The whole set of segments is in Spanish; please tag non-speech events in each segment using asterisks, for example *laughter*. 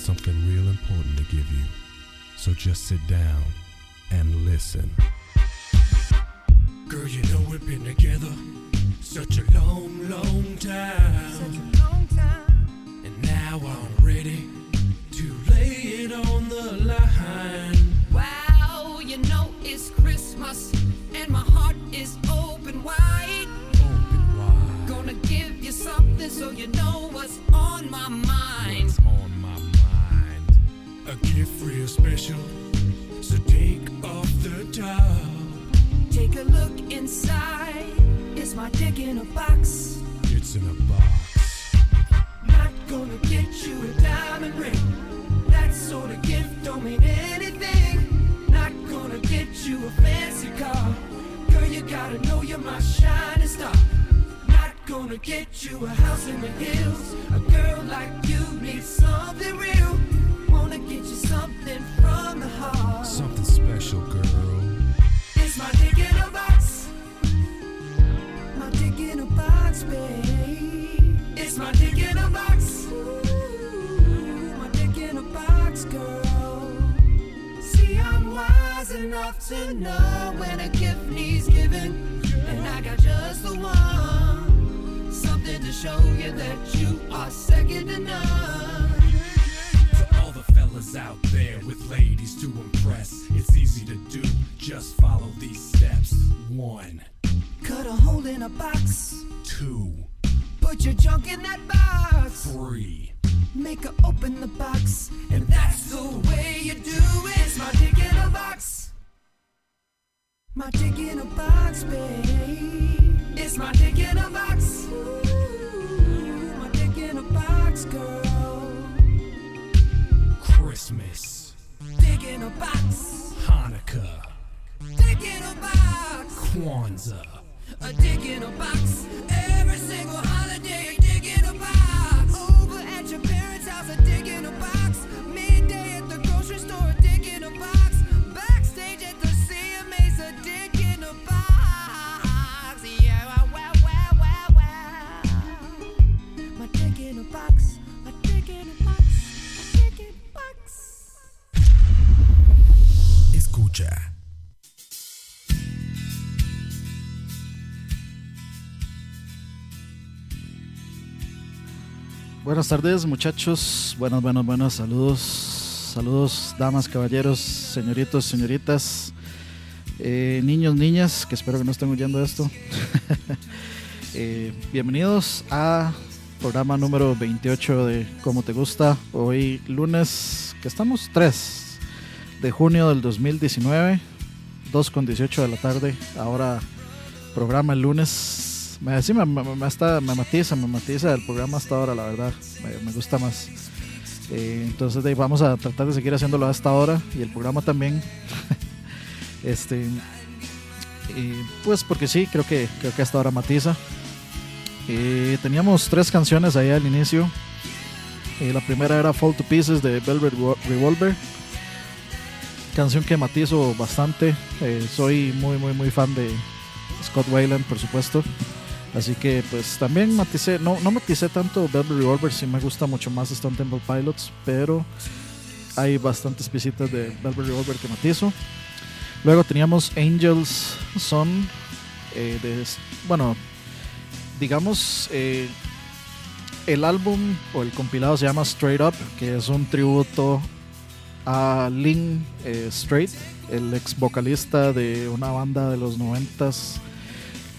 Something real important to give you. So just sit down and listen. Girl, you know we've been together such a long, long time. And now I'm ready to lay it on the line. Wow, you know it's Christmas and my heart is open wide. Open wide. Gonna give you something so you know what's on my mind. A gift real special. So take off the top. Take a look inside. It's my dick in a box. It's in a box. Not gonna get you a diamond ring. That sort of gift don't mean anything. Not gonna get you a fancy car. Girl, you gotta know you're my shining star. Not gonna get you a house in the hills. A girl like you needs something real. Wanna get you something from the heart. Something special, girl. It's my dick in a box. My dick in a box, babe. It's my dick in a box. Ooh, my dick in a box, girl. See, I'm wise enough to know when a gift needs giving. And I got just the one. Something to show you that you are second to none. To all the fellas out there with ladies to impress, it's easy to do. Just follow these steps. One, Cut a hole in a box. two, Put your junk in that box. three. Make her open the box, and that's the way you do it. It's my dick in a box. My dick in a box, babe. It's my dick in a box. Ooh, my dick in a box, girl. Christmas, Dick in a box. Hanukkah, Dick in a box. Kwanzaa. A dick in a box. Every single holiday, Buenas tardes, muchachos. Buenos, buenos, buenos. Saludos. Saludos, damas, caballeros, señoritos, señoritas, eh, niños, niñas, que espero que no estén oyendo esto. *laughs* Eh, bienvenidos a programa número 28 de Como Te Gusta. Hoy lunes, que estamos 3 de junio del 2019, 2 con 18 de la tarde. Ahora programa el lunes. Me, sí, me, me, me matiza, me matiza el programa hasta ahora, la verdad. Me, gusta más. Eh, entonces vamos a tratar de seguir haciéndolo hasta ahora y el programa también. *laughs* este pues porque sí, creo que creo que hasta ahora matiza. Eh, teníamos tres canciones ahí al inicio. Eh, la primera era Fall to Pieces de Velvet Revo- Revolver. Canción que matizo bastante. Eh, soy muy muy muy fan de Scott Weiland, por supuesto. Así que pues también maticé, no, no maticé tanto Velvet Revolver, sí me gusta mucho más Stone Temple Pilots, pero hay bastantes pisitas de Velvet Revolver que matizo. Luego teníamos Angels Son, eh, bueno, digamos, eh, el álbum o el compilado se llama Straight Up, que es un tributo a Lynn eh, Straight, el ex vocalista de una banda de los noventas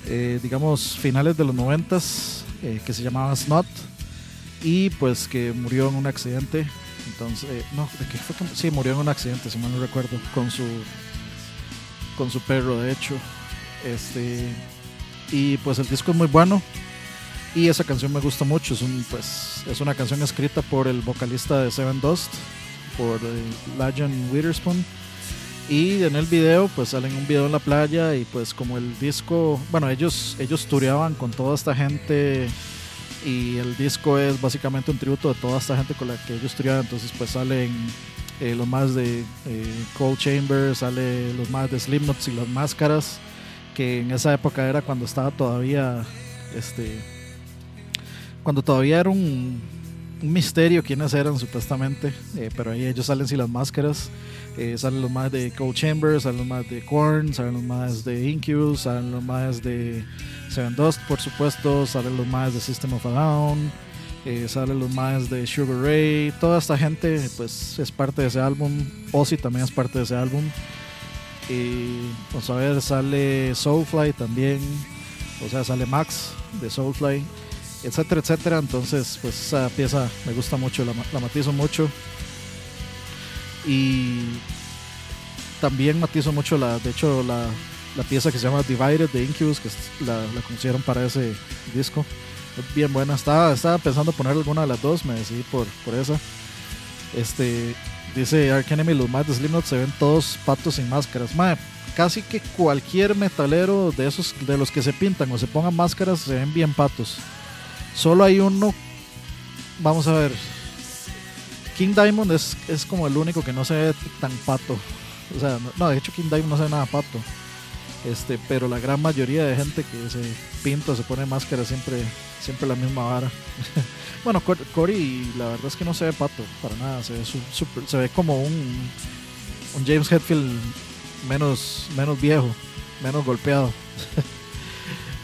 eh, digamos, finales de los noventas, eh, que se llamaba Snot, y pues que murió en un accidente. Entonces, eh, no, ¿de qué fue que- Sí, murió en un accidente, si mal no recuerdo, con su, con su perro, de hecho. Este, y pues el disco es muy bueno. Y esa canción me gusta mucho. Es, un, pues, es una canción escrita por el vocalista de Seven Dust, por eh, Lajan Witherspoon. Y en el video, pues salen un video en la playa y pues como el disco, bueno, ellos, ellos tureaban con toda esta gente y el disco es básicamente un tributo de toda esta gente con la que ellos tureaban. Entonces pues salen eh, los más de eh, Cold Chamber, sale los más de Slipknot y las máscaras. que en esa época era cuando estaba todavía, este, cuando todavía era un, un misterio quiénes eran supuestamente, eh, pero ahí ellos salen sin las máscaras. Eh, salen los más de Cold Chambers, salen los más de Korn, salen los más de Incubus, salen los más de Seven Dust, por supuesto, salen los más de System of a Down, eh, salen los más de Sugar Ray. Toda esta gente, pues, es parte de ese álbum. Ozzy también es parte de ese álbum. Vamos a ver, sale Soulfly también, o sea, sale Max de Soulfly, etcétera, etcétera. Entonces, pues, esa pieza me gusta mucho, la, ma- la matizo mucho. Y también matizo mucho la, de hecho, la, la pieza que se llama Divided de Incubus, que la, la para ese disco. Bien buena. Estaba, estaba pensando poner alguna de las dos, me decidí por, por esa. Este, dice Ark Enemy, los más de Slipknot se ven todos patos sin máscaras. Mae, casi que cualquier metalero de esos, de los que se pintan o se pongan máscaras, se ven bien patos. Solo hay uno, vamos a ver, King Diamond es, es como el único que no se ve tan pato. O sea, no, de hecho King Diamond no se ve nada pato. Este, pero la gran mayoría de gente que se pinta se pone máscara siempre, siempre la misma vara. *laughs* bueno, Cor- Cory, la verdad es que no se ve pato para nada. Se ve, su- super- se ve como un, un James Hetfield menos, menos viejo, menos golpeado. *laughs*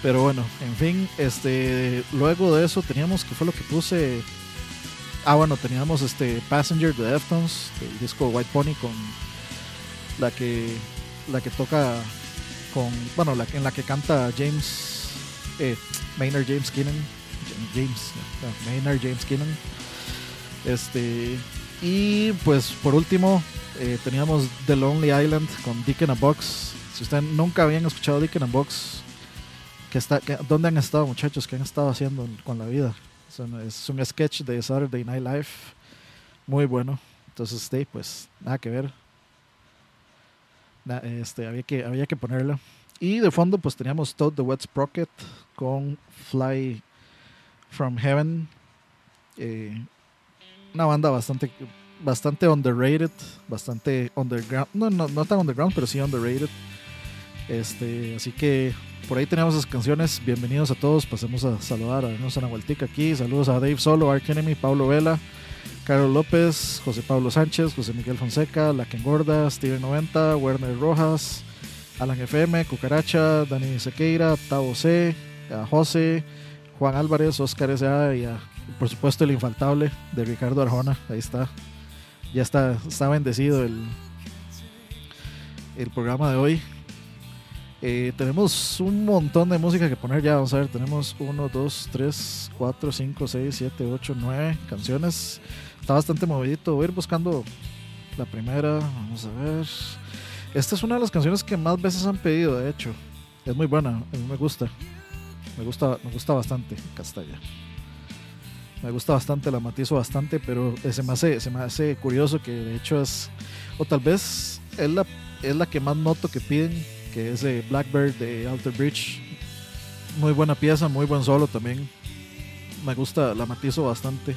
pero bueno, en fin, este, luego de eso teníamos que fue lo que puse. Ah, bueno, teníamos este Passenger de Deftones, el disco White Pony con la que la que toca con bueno, la en la que canta James eh, Maynard James Keenan, James Maynard James Keenan. Este y pues por último eh, teníamos The Lonely Island con Dick in a Box. Si ustedes nunca habían escuchado Dick in a Box, que- ¿dónde han estado muchachos? ¿Qué han estado haciendo con la vida? Es un, sketch de Saturday Night Live muy bueno. Entonces, este, pues nada que ver. Este, había, que, había que ponerlo. Y de fondo, pues teníamos Todd the Wet Sprocket con Fly from Heaven. Eh, una banda bastante, bastante underrated, bastante underground. No, no, no tan underground, pero sí underrated. Este, así que por ahí tenemos las canciones. Bienvenidos a todos. Pasemos a saludar a una vueltica aquí. Saludos a Dave Solo, Ark Enemy, Pablo Vela, Carlos López, José Pablo Sánchez, José Miguel Fonseca, La que Engorda, Steven 90, Werner Rojas, Alan FM, Cucaracha, Dani Sequeira, Tavo C, a José, Juan Álvarez, Oscar S.A. y por supuesto el infaltable de Ricardo Arjona. Ahí está. Ya está, está bendecido el, el programa de hoy. Eh, tenemos un montón de música que poner ya. Vamos a ver, tenemos 1, 2, 3, 4, 5, 6, 7, 8, 9 canciones. Está bastante movidito. Voy a ir buscando la primera. Vamos a ver. Esta es una de las canciones que más veces han pedido, de hecho. Es muy buena, a mí me gusta. Me gusta, me gusta bastante. Ya. Me gusta bastante, la matizo bastante, pero se me hace, se me hace curioso que de hecho es, o tal vez es la, es la que más noto que piden, que es de Blackbird de Alter Bridge. Muy buena pieza, muy buen solo también. Me gusta, la matizo bastante.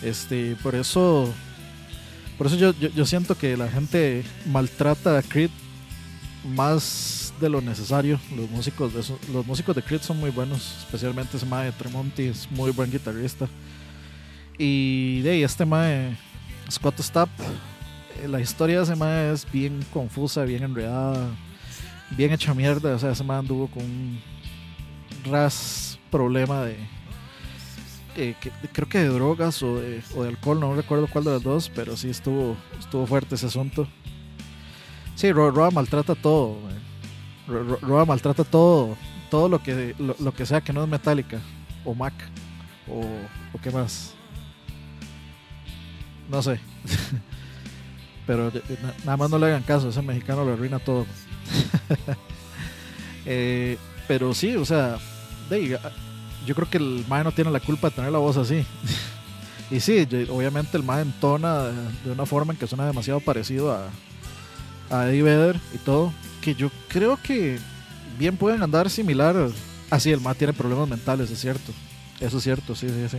Este, por eso, por eso yo, siento que la gente maltrata a Creed más de lo necesario. Los músicos de, los músicos de Creed son muy buenos, especialmente ese mae de Tremonti es muy buen guitarrista. Y de ahí, este Scott Stapp, eh, la historia de ese mae es bien confusa, bien enredada, bien hecha mierda. O sea, ese mae anduvo con un ras problema de. eh, que- creo que de drogas o de, o de alcohol, no recuerdo cuál de las dos, pero sí estuvo, estuvo fuerte ese asunto. Sí, Ro- Roa maltrata todo. man. Ro- Ro- Roa maltrata todo, todo lo que, lo, que sea que no es Metallica o Mac o, o qué más. No sé. *laughs* Pero eh, na- nada más no le hagan caso, ese mexicano lo arruina todo. *laughs* Eh, pero sí, o sea, ah, yo creo que el Mae no tiene la culpa de tener la voz así. y sí, obviamente el Mae entona de, una forma en que suena demasiado parecido a, a Eddie Vedder y todo. Que yo creo que bien pueden andar similar. Así, el Mae tiene problemas mentales, es cierto. Eso es cierto, sí, sí, sí.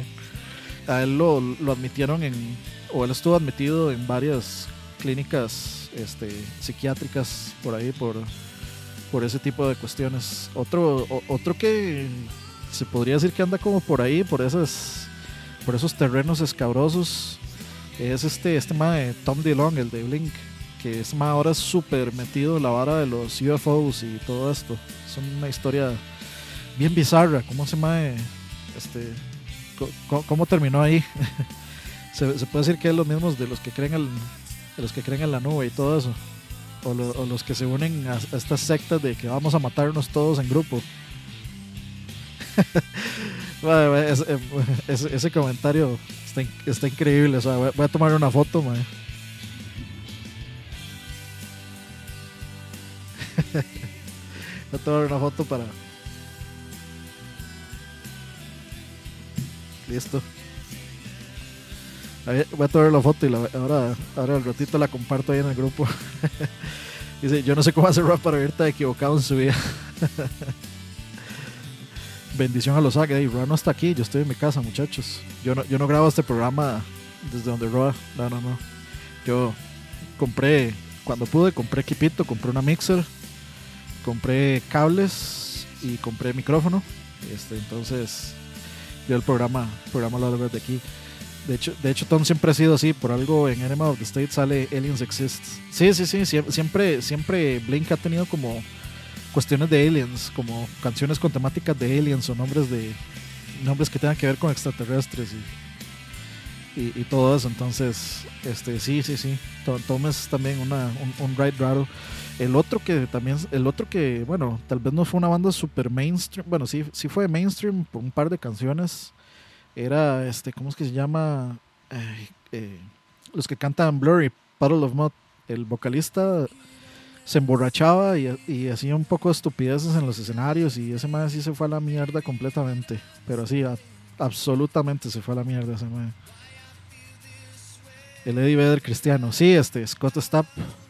A él lo, lo admitieron en. O él estuvo admitido en varias clínicas este, psiquiátricas por ahí, por, por ese tipo de cuestiones. Otro, otro que se podría decir que anda como por ahí, por esos, por esos terrenos escabrosos, es este, este ma de Tom DeLong, el de Blink, que es ma ahora súper metido en la vara de los UFOs y todo esto. Es una historia bien bizarra, ¿cómo se llama? Este, ¿Cómo terminó ahí? *laughs* se, se puede decir que es los mismos de los que creen el- los que creen en la nube y todo eso. O, lo- o los que se unen a, a estas sectas de que vamos a matarnos todos en grupo. *laughs* Eh, *laughs* ese- comentario está, está increíble. O sea, voy, a tomar una foto, mae. *laughs* voy a tomar una foto para. Listo. Voy a tomar la foto y la- ahora, ahora al ratito la comparto ahí en el grupo. *laughs* Dice, yo no sé cómo hacer rap para verte equivocado en su vida. *laughs* Bendición a los Águilas. Y Roa no está aquí, yo estoy en mi casa, muchachos. Yo no, yo no grabo este programa desde donde Roa. No, no, no. Yo compré, cuando pude, compré equipito, compré una mixer, compré cables y compré micrófono. Este, entonces, yo el programa, el programa lo hago desde aquí. De hecho, de hecho, Tom siempre ha sido así. Por algo en Enema of the State sale Aliens Exist. Sí, sí, sí. sie- Siempre, siempre Blink ha tenido como cuestiones de aliens, como canciones con temáticas de aliens o nombres de nombres que tengan que ver con extraterrestres y, y, todo eso. Entonces, este, sí, sí, sí. To- Tom es también una, un, un ride raro. El otro que también, el otro que, bueno, tal vez no fue una banda super mainstream. Bueno, sí, sí fue mainstream por un par de canciones era este, ¿cómo es que se llama? Eh, los que cantan Blurry, Puddle of Mud. El vocalista se emborrachaba y, y hacía un poco de estupideces en los escenarios y ese man sí se fue a la mierda completamente. Pero así, absolutamente se fue a la mierda ese man. El Eddie Vedder cristiano. Sí, este, Scott Stapp.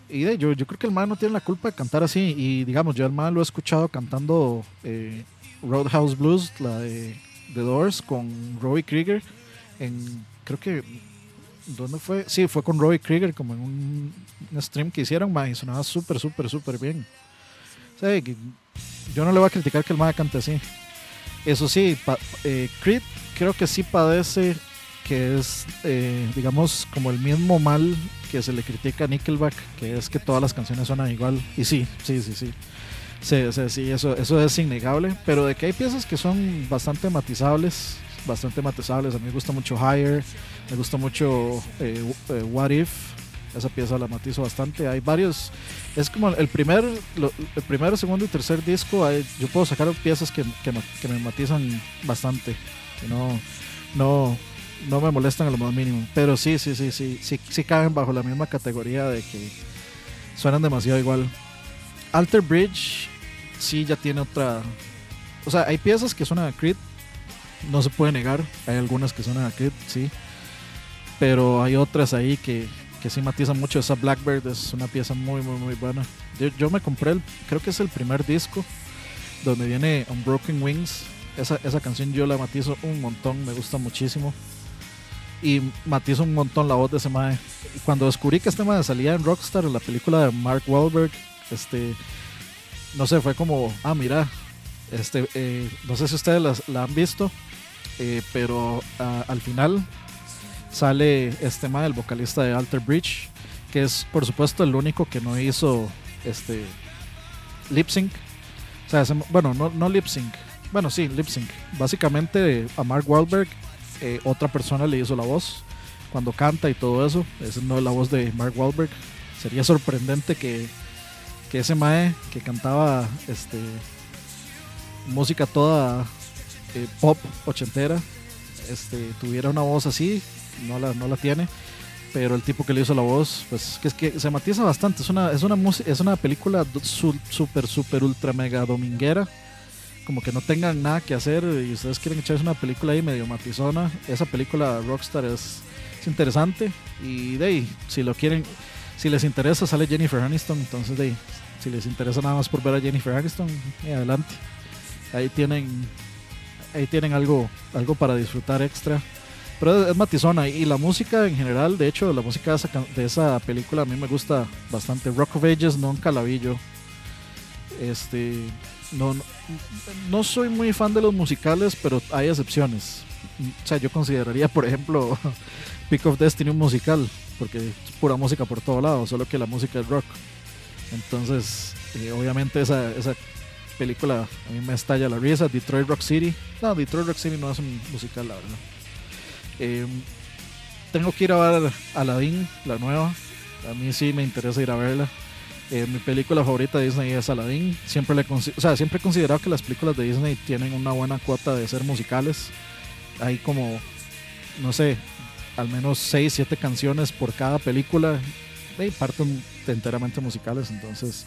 Y de, yo, yo creo que el man no tiene la culpa de cantar así. Y digamos, yo el man lo he escuchado cantando eh, Roadhouse Blues, la de The Doors, con Robbie Krieger. En, creo que. ¿Dónde fue? Sí, fue con Robbie Krieger, como en un, un stream que hicieron, man, y sonaba súper, súper, súper bien. Sea, que yo no le voy a criticar que el man cante así. Eso sí, pa- eh, Creed creo que sí padece que es, eh, digamos, como el mismo mal que se le critica a Nickelback, que es que todas las canciones suenan igual. Y sí, sí, sí, sí. Sí, sí, sí, eso, eso es innegable. Pero de que hay piezas que son bastante matizables, bastante matizables. A mí me gusta mucho Higher, me gusta mucho eh, eh, What If. Esa pieza la matizo bastante. Hay varios. Es como el primer, el primero, segundo y tercer disco. yo puedo sacar piezas que, que, me- matizan bastante. Que no, no, no me molestan a lo más mínimo. Pero sí, sí, sí, sí, sí, sí caben bajo la misma categoría de que suenan demasiado igual. Alter Bridge sí ya tiene otra. O sea, hay piezas que suenan a Creed, no se puede negar. Hay algunas que suenan a Creed, sí. Pero hay otras ahí que, que sí matizan mucho. Esa Blackbird es una pieza muy, muy, muy buena. Yo, yo me compré, el, creo que es el primer disco donde viene Unbroken Wings. Esa, esa canción yo la matizo un montón, me gusta muchísimo. Y matizo un montón la voz de ese mae. Cuando descubrí que este mae salía en Rockstar, en la película de Mark Wahlberg, este, no sé, fue como, ah, mira, este, eh, no sé si ustedes la, han visto, eh, pero ah, al final sale este mae, el vocalista de Alter Bridge, que es por supuesto el único que no hizo este lip sync. O sea, bueno, no, no lip sync. Bueno, sí, lip sync. Básicamente a Mark Wahlberg eh, otra persona le hizo la voz cuando canta y todo eso. Esa no es la voz de Mark Wahlberg. Sería sorprendente que, que ese mae que cantaba este música toda eh, pop ochentera este, tuviera una voz así. No la, no la tiene. Pero el tipo que le hizo la voz, pues que es que se matiza bastante. Es una, es una, es una película súper, súper, ultra, mega dominguera. Como que no tengan nada que hacer y ustedes quieren echarse una película ahí medio matizona. Esa película Rockstar es, es interesante. Y de ahí, si lo quieren, si les interesa, sale Jennifer Aniston. Entonces, de ahí, si les interesa nada más por ver a Jennifer Aniston, eh, adelante. Ahí tienen, ahí tienen algo, algo para disfrutar extra. Pero es, matizona y la música en general, de hecho, la música de esa, de esa película a mí me gusta bastante. Rock of Ages nunca la vi. Este, no, no, soy muy fan de los musicales, pero hay excepciones. O sea, yo consideraría, por ejemplo, *laughs* Peak of Destiny un musical, porque es pura música por todo lado, solo que la música es rock. Entonces, eh, obviamente esa, esa película a mí me estalla la risa. Detroit Rock City. No, Detroit Rock City no es un musical, la verdad. Eh, tengo que ir a ver Aladdin, la nueva. A mí sí me interesa ir a verla. Eh, mi película favorita de Disney es Aladdin. Siempre, le o sea, siempre he considerado que las películas de Disney tienen una buena cuota de ser musicales. Hay como, no sé, al menos 6, 7 canciones por cada película. Y parten enteramente musicales. Entonces,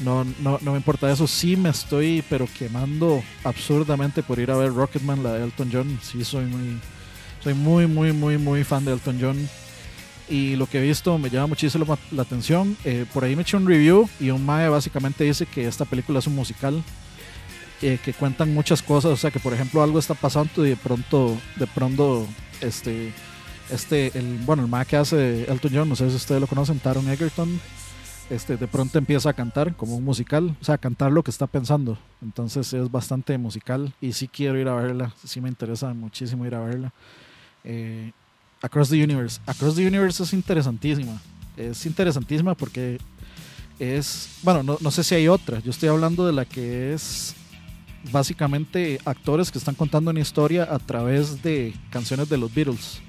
no, no, no me importa eso. Sí me estoy, pero quemando absurdamente por ir a ver Rocketman, la de Elton John. Sí, soy muy, soy muy, muy, muy, muy fan de Elton John. Y lo que he visto me llama muchísimo la, la atención. Eh, por ahí me eché un review y un mae básicamente dice que esta película es un musical. eh, que cuentan muchas cosas. O sea, que por ejemplo algo está pasando y de pronto, de pronto, este, este, el, bueno, el mae que hace Elton John, no sé si ustedes lo conocen, Taron Egerton este, de pronto empieza a cantar como un musical, o sea, a cantar lo que está pensando. Entonces es bastante musical y sí quiero ir a verla, sí me interesa muchísimo ir a verla. Eh, Across the Universe. Across the Universe es interesantísima. Es interesantísima porque es, bueno, no, no sé si hay otra. Yo estoy hablando de la que es básicamente actores que están contando una historia a través de canciones de los Beatles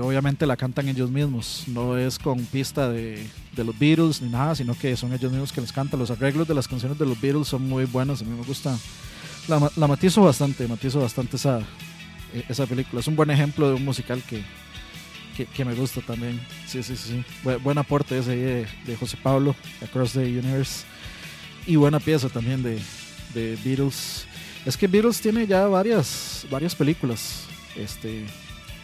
obviamente la cantan ellos mismos, no es con pista de, de los Beatles ni nada, sino que son ellos mismos que les cantan. Los arreglos de las canciones de los Beatles son muy buenos, a mí me gusta. La, ma- la matizo bastante, matizo bastante esa, esa película. Es un buen ejemplo de un musical que, que, me gusta también. Sí, sí, sí. sí. Bu- buen aporte ese de, de José Pablo, Across the Universe. Y buena pieza también de, de Beatles. Es que Beatles tiene ya varias, varias películas. Este,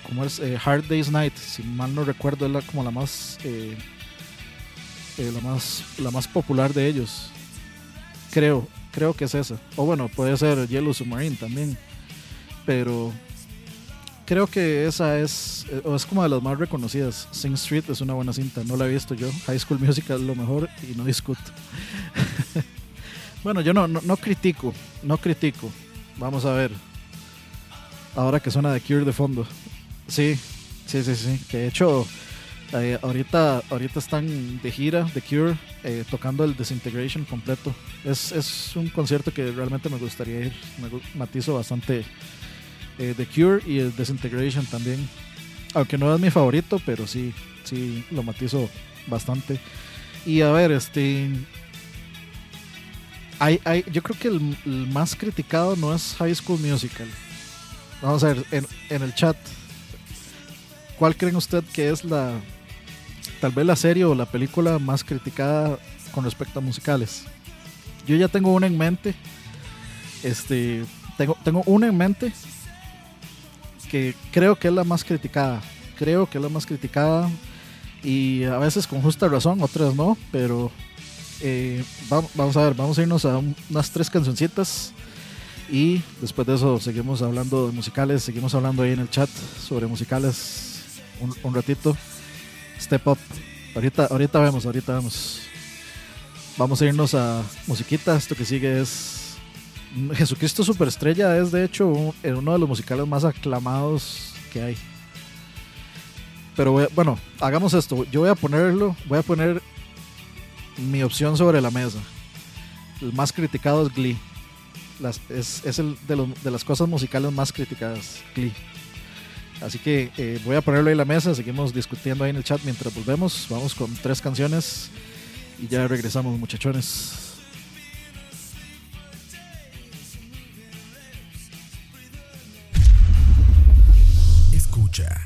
como es eh, Hard Day's Night, si mal no recuerdo, es la, como la más, eh, eh, la más la más popular de ellos. Creo, creo que es esa. O bueno, puede ser Yellow Submarine también. Pero creo que esa es, o es como de las más reconocidas. Sing Street es una buena cinta, no la he visto yo. High School Musical es lo mejor y no discuto. *laughs* bueno, yo no, no, no critico, no critico. Vamos a ver. Ahora que suena de Cure de fondo. Sí, sí, sí, sí. Que de hecho, eh, ahorita, ahorita están de gira, de Cure, eh, tocando el Disintegration completo. Es, es un concierto que realmente me gustaría ir. Me matizo bastante eh, The Cure y el Disintegration también. Aunque no es mi favorito, pero sí, sí, lo matizo bastante. Y a ver, este. Hay, hay, yo creo que el, el más criticado no es High School Musical. Vamos a ver, en, en el chat, ¿cuál creen usted que es la, tal vez la serie o la película más criticada con respecto a musicales? Yo ya tengo una en mente. Este, tengo, tengo una en mente que creo que es la más criticada. Creo que es la más criticada y a veces con justa razón, otras no, pero eh, vamos, vamos a ver, vamos a irnos a un- unas tres cancioncitas y después de eso seguimos hablando de musicales, seguimos hablando ahí en el chat sobre musicales un, ratito. Step Up. Ahorita, ahorita vemos, ahorita vemos. Vamos a irnos a musiquita. Esto que sigue es Jesucristo Superestrella. Es de hecho un- uno de los musicales más aclamados que hay. Pero bueno, hagamos esto. Yo voy a ponerlo, voy a poner mi opción sobre la mesa. El más criticado es Glee. Es es el de, los- de las cosas musicales más criticadas, Glee. Así que eh, voy a ponerlo ahí en la mesa, seguimos discutiendo ahí en el chat mientras volvemos. Vamos con tres canciones y ya regresamos, muchachones. Escucha.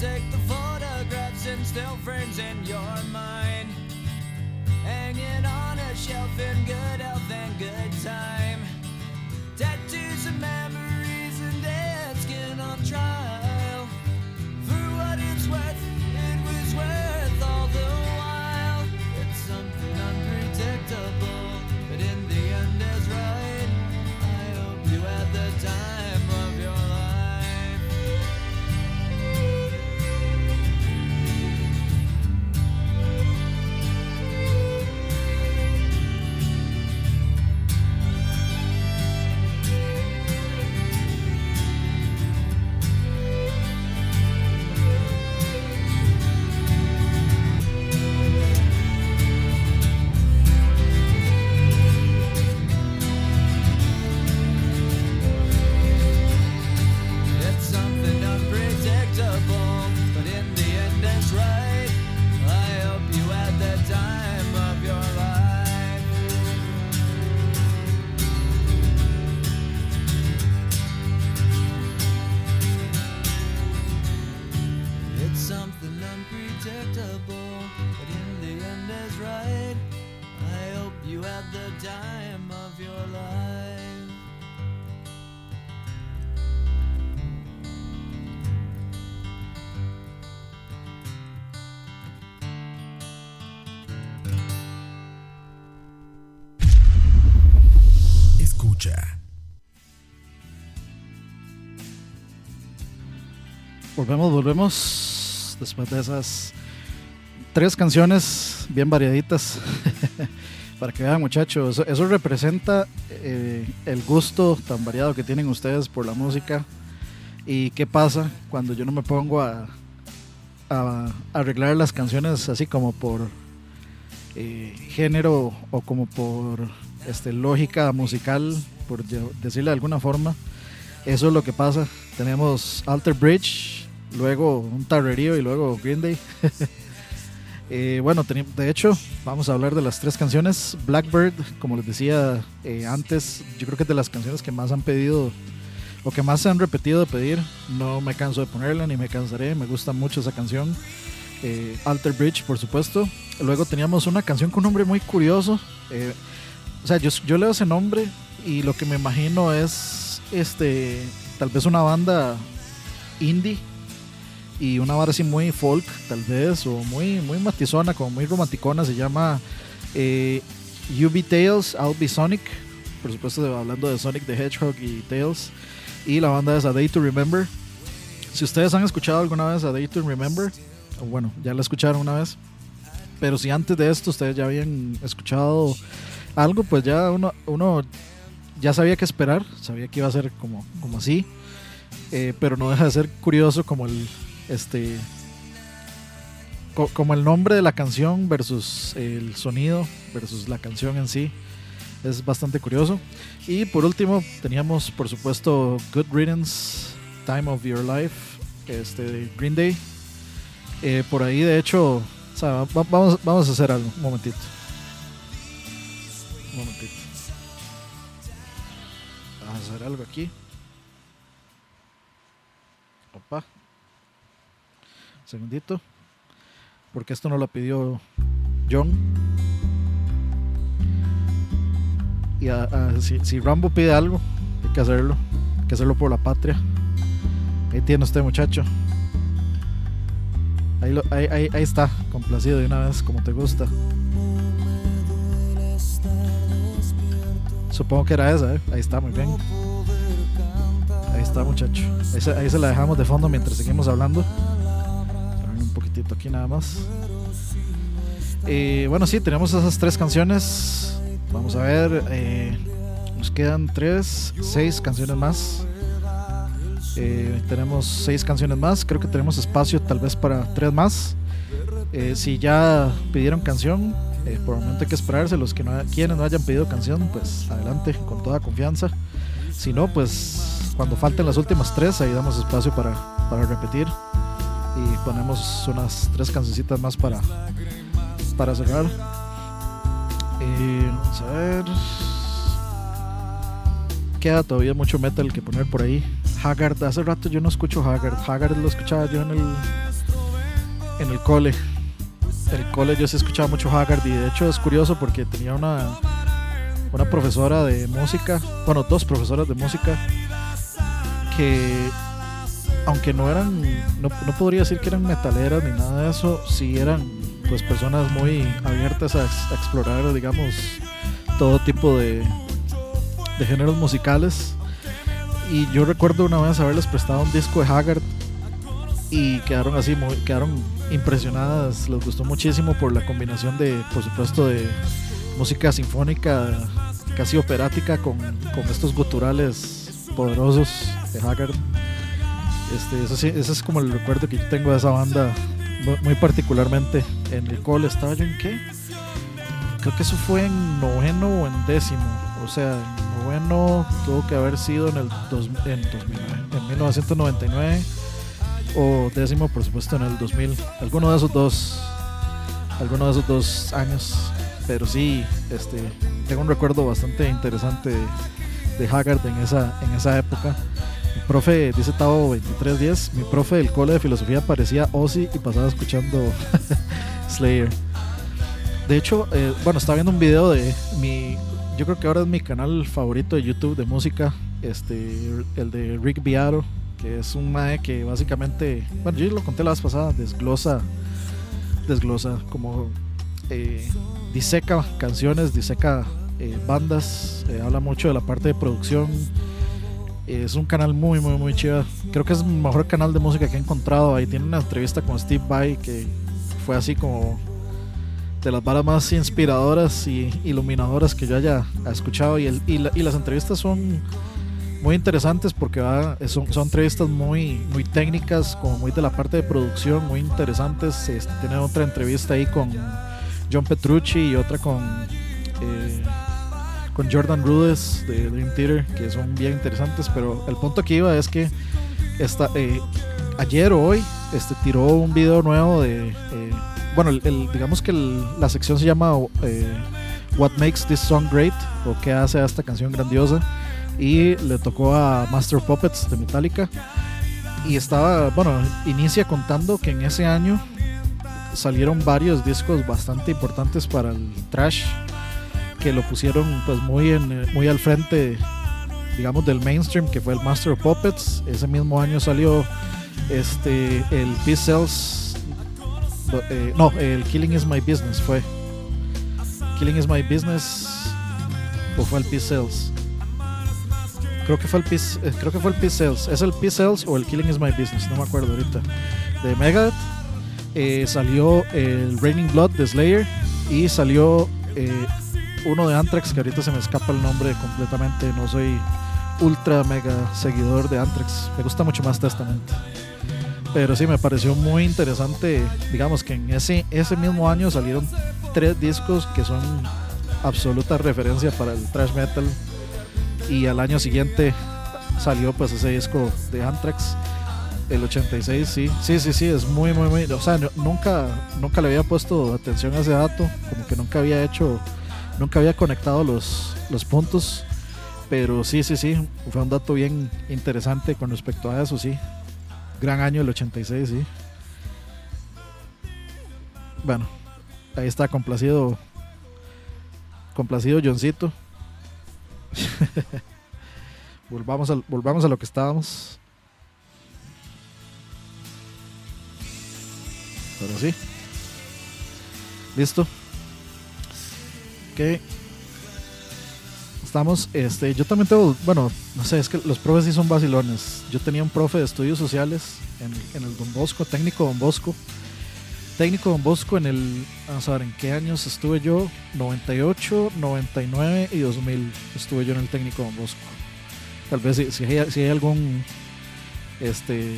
Take the photographs and still frames in your mind. Hanging on a shelf in good health and good time. Tattoos and memories Volvemos, volvemos. Después de esas tres canciones bien variaditas. *laughs* Para que vean, muchachos, eso, representa eh, el gusto tan variado que tienen ustedes por la música. ¿Y qué pasa cuando yo no me pongo a, arreglar las canciones así como por eh, género o como por este, lógica musical, por de- decirle de alguna forma? Eso es lo que pasa. Tenemos Alter Bridge, luego un tarrerío y luego Green Day. *laughs* Eh, bueno, de hecho, vamos a hablar de las tres canciones. Blackbird, como les decía eh, antes, yo creo que es de las canciones que más han pedido o que más se han repetido de pedir. No me canso de ponerla ni me cansaré, me gusta mucho esa canción. Eh, Alter Bridge, por supuesto. Luego teníamos una canción con un nombre muy curioso. eh, o sea, yo, yo leo ese nombre y lo que me imagino es este tal vez una banda indie y una vara así muy folk, tal vez, o muy, muy matizona, como muy romanticona, se llama eh, UB Tales, I'll Be Sonic, por supuesto hablando de Sonic the Hedgehog y Tails, y la banda es A Day to Remember. Si ustedes han escuchado alguna vez A Day to Remember, bueno, ya la escucharon una vez, pero si antes de esto ustedes ya habían escuchado algo, pues ya uno, uno ya sabía qué esperar, sabía que iba a ser como, como así, eh, pero no deja de ser curioso como el este co- como el nombre de la canción versus el sonido versus la canción en sí es bastante curioso. Y por último teníamos por supuesto Good Riddance Time of Your Life este Green Day. Eh, por ahí de hecho vamos, vamos a hacer algo un momentito. Un momentito. Vamos a hacer algo aquí segundito. Porque esto no lo pidió John. Y a- a- si, Rambo pide algo, hay que hacerlo. Hay que hacerlo por la patria. Ahí tiene usted, muchacho. Ahí, ahí, ahí- está, complacido de una vez, como te gusta. Supongo que era esa, ¿eh? Ahí está, muy bien. Ahí está, muchacho. Ahí ahí se la dejamos de fondo mientras seguimos hablando. Poquitito aquí nada más. Eh, bueno, sí, tenemos esas tres canciones. Vamos a ver. eh, nos quedan tres, seis canciones más. Eh, tenemos seis canciones más. Creo que tenemos espacio tal vez para tres más. Eh, si ya pidieron canción, eh, por el momento hay que esperarse. Los que no, quienes no hayan pedido canción, pues adelante, con toda confianza. Si no, pues cuando falten las últimas tres, ahí damos espacio para, para repetir. Y ponemos unas tres cancioncitas más para, para cerrar. Eh, vamos a ver. Queda todavía mucho metal que poner por ahí. Haggard, hace rato yo no escucho Haggard. Haggard lo escuchaba yo en el, en el cole. En el cole yo sí escuchaba mucho Haggard y de hecho es curioso porque tenía una, una profesora de música, bueno, dos profesoras de música que aunque no eran, no, podría decir que eran metaleras ni nada de eso, sí eran pues personas muy abiertas a, ex- a explorar, digamos, todo tipo de, de géneros musicales. Y yo recuerdo una vez haberles prestado un disco de Haggard y quedaron así, quedaron impresionadas, les gustó muchísimo por la combinación de, por supuesto, de música sinfónica, casi operática, con, con estos guturales poderosos de Haggard. Este, eso sí, ese es como el recuerdo que yo tengo de esa banda, mu- muy particularmente en el cole. ¿Estaba yo en qué? Creo que eso fue en noveno o en décimo. O sea, en noveno tuvo que haber sido en el dos, en, 2009, en 1999 o décimo, por supuesto, en el 2000. Alguno de esos dos, alguno de esos dos años. Pero sí, este, tengo un recuerdo bastante interesante de, de Haggard en esa, en esa época. Mi profe, dice Tavo 2310, mi profe del cole de filosofía parecía Ozzy y pasaba escuchando *laughs* Slayer. De hecho, eh, bueno, estaba viendo un video de mi, yo creo que ahora es mi canal favorito de YouTube de música, este, el de Rick Beato, que es un mae que básicamente, bueno, yo lo conté la vez pasada, desglosa, desglosa, como eh, diseca canciones, diseca eh, bandas, habla mucho de la parte de producción, Es un canal muy, muy, muy chido. Creo que es el mejor canal de música que he encontrado. Ahí tiene una entrevista con Steve Vai que fue así como de las balas más inspiradoras y iluminadoras que yo haya escuchado. Y, el, y, la- y las entrevistas son muy interesantes porque son entrevistas muy, muy técnicas, como muy de la parte de producción, muy interesantes. Este, tiene otra entrevista ahí con John Petrucci y otra con, eh, con Jordan Rudess de Dream Theater, que son bien interesantes. Pero el punto que iba es que esta, eh, ayer o hoy este, tiró un video nuevo de. eh, bueno, el, el- digamos que el- la sección se llama eh, What Makes This Song Great o qué hace a esta canción grandiosa. Y le tocó a Master Puppets de Metallica. Y estaba, bueno, inicia contando que en ese año salieron varios discos bastante importantes para el trash que lo pusieron pues muy en, eh, muy al frente digamos del mainstream que fue el Master of Puppets. Ese mismo año salió este el Peace Cells eh, no el Killing is My Business fue. Killing is My Business o fue el Peace Cells. Creo que fue el Peace eh, creo que fue el Peace Cells. Es el Peace Cells o el Killing is My Business no me acuerdo ahorita. De Megadeth. Salió el Raining Blood de Slayer y salió eh, uno de Anthrax que ahorita se me escapa el nombre completamente no soy ultra mega seguidor de Anthrax me gusta mucho más Testament. Pero sí me pareció muy interesante digamos que en ese, ese mismo año salieron tres discos que son absoluta referencia para el thrash metal y al año siguiente salió pues ese disco de Anthrax el 86, sí, sí, sí, sí, es muy, muy, muy, o sea, nunca, nunca le había puesto atención a ese dato, como que nunca había hecho, nunca había conectado los, los puntos, pero sí, sí, sí, fue un dato bien interesante con respecto a eso, sí, gran año el 86, sí. Bueno, ahí está complacido, complacido Johncito. *laughs* volvamos, al, volvamos a lo que estábamos. Pero sí. Listo. Ok. Estamos, este, yo también tengo, bueno, no sé, es que los profes sí son vacilones. Yo tenía un profe de estudios sociales en, en el Don Bosco, técnico Don Bosco. Técnico Don Bosco en el, vamos a ver, ¿en qué años estuve yo? 98, 99 y 2000 estuve yo en el técnico Don Bosco. Tal vez si, si hay algún, este,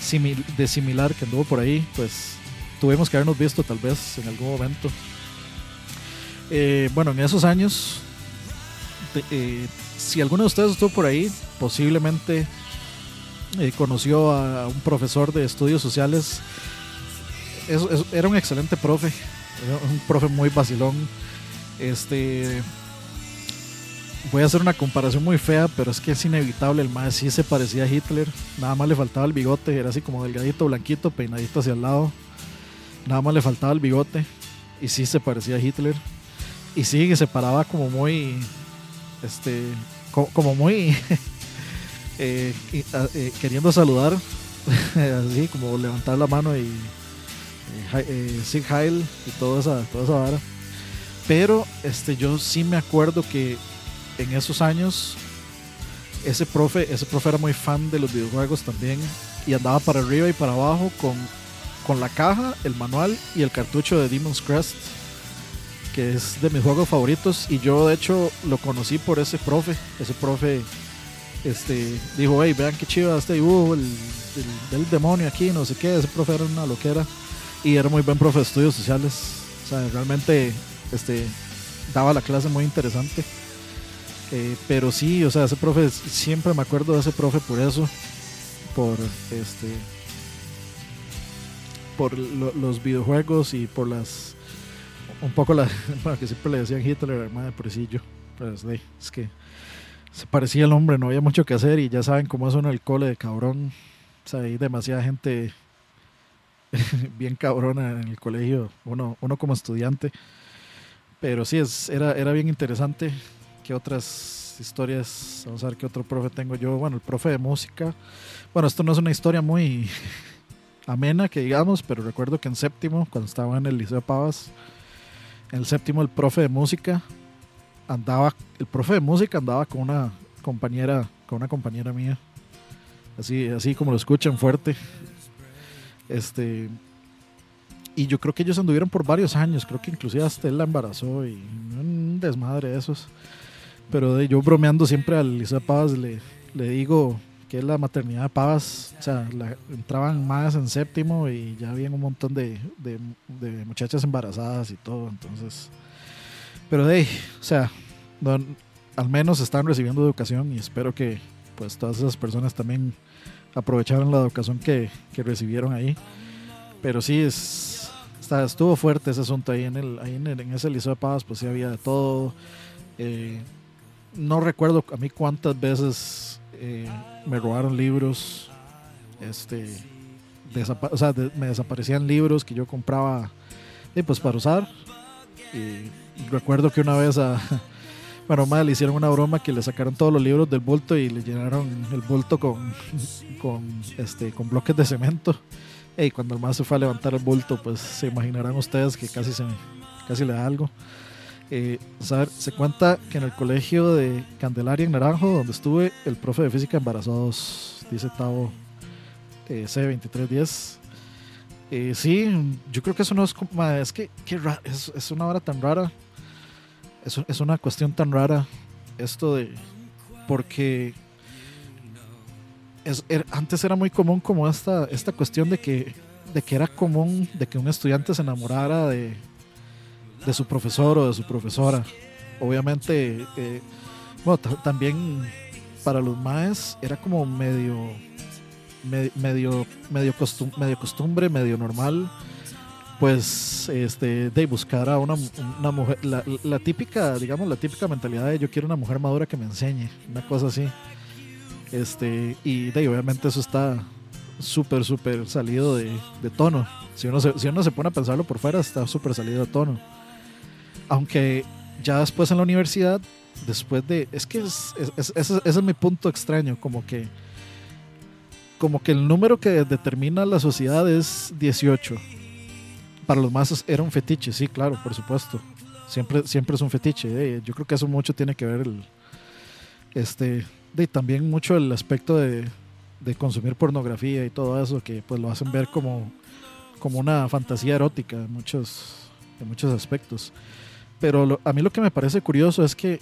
simil- de similar que anduvo por ahí, pues tuvimos que habernos visto tal vez en algún momento. Eh, bueno, en esos años, eh, si alguno de ustedes estuvo por ahí, posiblemente eh, conoció a un profesor de estudios sociales. Es- era un excelente profe, un profe muy vacilón. Este, voy a hacer una comparación muy fea, pero es que es inevitable. El más sí se parecía a Hitler, nada más le faltaba el bigote, era así como delgadito, blanquito, peinadito hacia el lado. Nada más le faltaba el bigote. Y sí se parecía a Hitler. Y sí, que se paraba como muy. Este. co- Como, muy. *laughs* eh, y- a- eh, queriendo saludar. *laughs* así, como levantar la mano y. eh, hi- eh, Sig Heil y toda esa, toda esa vara. Pero este, yo sí me acuerdo que en esos años. Ese profe, ese profe era muy fan de los videojuegos también. Y andaba para arriba y para abajo con con la caja, el manual y el cartucho de Demon's Crest, que es de mis juegos favoritos. Y yo, de hecho, lo conocí por ese profe. Ese profe este, dijo: Hey, vean qué chido este dibujo, el, demonio aquí, no sé qué. Ese profe era una loquera y era muy buen profe de estudios sociales. O sea, realmente este, daba la clase muy interesante. Eh, pero sí, o sea, ese profe, siempre me acuerdo de ese profe por eso, por este por lo- los videojuegos y por las un poco la *laughs* bueno, que siempre le decían Hitler hermano pobrecillo pues es que se parecía el hombre no había mucho que hacer y ya saben cómo es el cole de cabrón. O sea hay demasiada gente *laughs* bien cabrona en el colegio uno uno como estudiante. Pero sí es era era bien interesante que otras historias vamos a ver qué otro profe tengo yo. Bueno el profe de música. Bueno esto no es una historia muy *laughs* amena que digamos, pero recuerdo que en séptimo, cuando estaba en el Liceo Pavas, en el séptimo el profe de música andaba, el profe de música andaba con una compañera con una compañera mía. Así, así como lo escuchan fuerte. Este. Y yo creo que ellos anduvieron por varios años. Creo que inclusive hasta él la embarazó y un desmadre de esos. Pero yo bromeando siempre a Lisa Pavas le, le digo que es la maternidad de Pavas. O sea, la- entraban más en séptimo y ya habían un montón de, de- de muchachas embarazadas y todo. Entonces. Pero de ahí, o sea, al menos están recibiendo educación y espero que pues todas esas personas también aprovecharon la educación que, que recibieron ahí. Pero sí, es, está, estuvo fuerte ese asunto ahí en, el, ahí en, el- en ese Liceo de Paz, pues sí había de todo. Eh, no recuerdo a mí cuántas veces eh, me robaron libros. Este, desapa- o sea, de- me desaparecían libros que yo compraba eh, pues para usar. Y recuerdo que una vez a, *laughs* bueno, madre, le hicieron una broma que le sacaron todos los libros del bulto y le llenaron el bulto con, *laughs* con, este, con bloques de cemento. Y cuando el más se fue a levantar el bulto, pues se imaginarán ustedes que casi, se, casi le da algo. Eh, se cuenta que en el colegio de Candelaria en Naranjo, donde estuve, el profe de física embarazó a dos, dice Tavo eh, C2310. Eh, sí, yo creo que eso no es como. Es que qué es una hora tan rara. Es, es una cuestión tan rara esto de. Porque. es- er- antes era muy común como esta, esta cuestión de que, de que era común de que un estudiante se enamorara de, de su profesor o de su profesora. Obviamente, eh, bueno, ta- también para los maes era como medio me- medio medio costum- medio costumbre medio normal pues este de buscar a una, una mujer la, típica digamos la típica mentalidad de yo quiero una mujer madura que me enseñe una cosa así. Este y de obviamente eso está súper súper salido de, de tono. Si uno, se, si uno se pone a pensarlo por fuera está súper salido de tono aunque ya después en la universidad después de es que es, es- es- ese, es mi punto extraño como que como que el número que determina la sociedad es 18 para los más era un fetiche sí claro por supuesto. Siempre siempre es un fetiche eh, yo creo que eso mucho tiene que ver este de también mucho el aspecto de, de consumir pornografía y todo eso que pues lo hacen ver como como una fantasía erótica en muchos en muchos aspectos pero lo- a mí lo que me parece curioso es que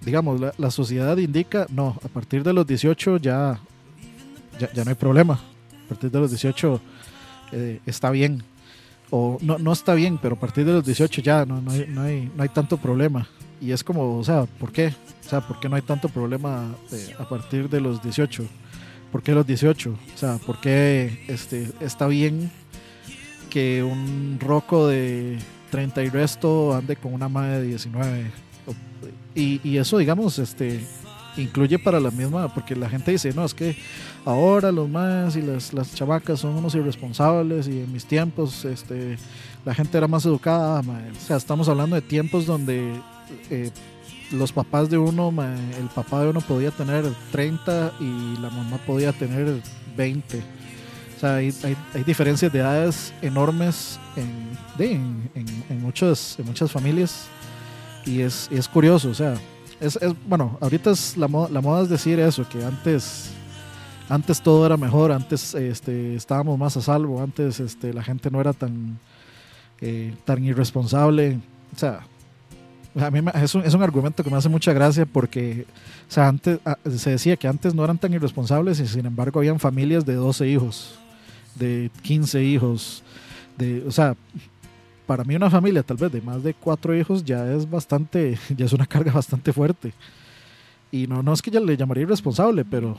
digamos la, sociedad indica no a partir de los 18 ya ya, ya no hay problema a partir de los 18 eh, está bien o no, no está bien, pero a partir de los 18 ya no, no, hay, no, hay, no hay tanto problema. Y es como, o sea, ¿por qué? O sea, ¿por qué no hay tanto problema eh, a partir de los 18? ¿Por qué los 18? O sea, ¿por qué este, está bien que un roco de 30 y resto ande con una madre de 19? O- Y, eso, digamos, este incluye para la misma, porque la gente dice, no, es que ahora los más y las, las chamacas son unos irresponsables y en mis tiempos este, la gente era más educada. O sea, estamos hablando de tiempos donde eh, los papás de uno, ma, el papá de uno podía tener 30 y la mamá podía tener 20. Sea, hay, hay, hay diferencias de edades enormes en, de- en, en- muchas, en muchas familias y es, es curioso, o sea, es, es- bueno, ahorita es la, moda, la moda es decir eso, que antes antes todo era mejor, antes este, estábamos más a salvo, antes este, la gente no era tan, eh, tan irresponsable. O sea, a mí es, un, es un argumento que me hace mucha gracia porque o sea, antes, ah, se decía que antes no eran tan irresponsables y sin embargo habían familias de 12 hijos, de 15 hijos, de, o sea, para mí una familia tal vez de más de cuatro hijos ya es bastante, *laughs* ya es una carga bastante fuerte. Y no, no es que ya le llamaría irresponsable, pero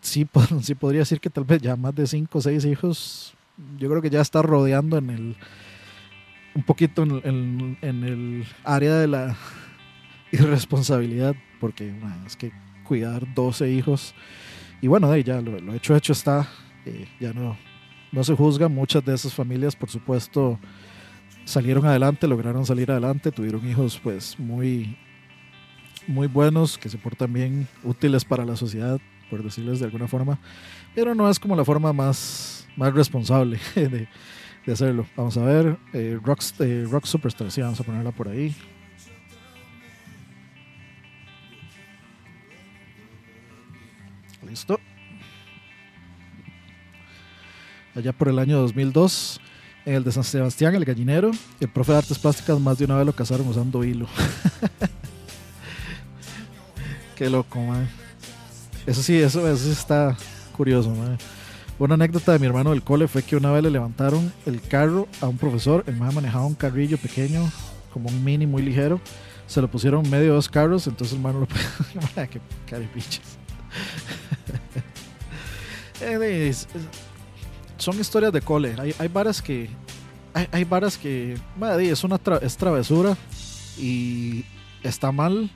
sí, *laughs* sí podría decir que tal vez ya más de cinco o seis hijos, yo creo que ya está rodeando en el, un poquito en, el área de la *laughs* irresponsabilidad, porque es que cuidar 12 hijos, y bueno, de ahí ya lo, lo hecho, hecho está, eh, ya no, no se juzga, muchas de esas familias, por supuesto, salieron adelante, lograron salir adelante, tuvieron hijos pues muy, muy buenos, que se portan bien, útiles para la sociedad, por decirles de alguna forma, pero no es como la forma más, más responsable *laughs* de, de hacerlo. Vamos a ver, eh, Rock, eh, Rock Superstar, sí, vamos a ponerla por ahí. Listo. Allá por el año 2002, en el de San Sebastián, el gallinero, el profe de artes plásticas más de una vez lo cazaron usando hilo. *laughs* Qué loco, man. Eso sí, eso, eso sí está curioso, man. Una anécdota de mi hermano del cole fue que una vez le levantaron el carro a un profesor, el man manejaba un carrillo pequeño, como un mini muy ligero, se lo pusieron medio dos carros, entonces el man lo *laughs* puede... *laughs* ¡Qué caripichas! Son historias de cole. Hay, hay varas que. Hay, hay varas que. madre, es una tra- es travesura y está mal,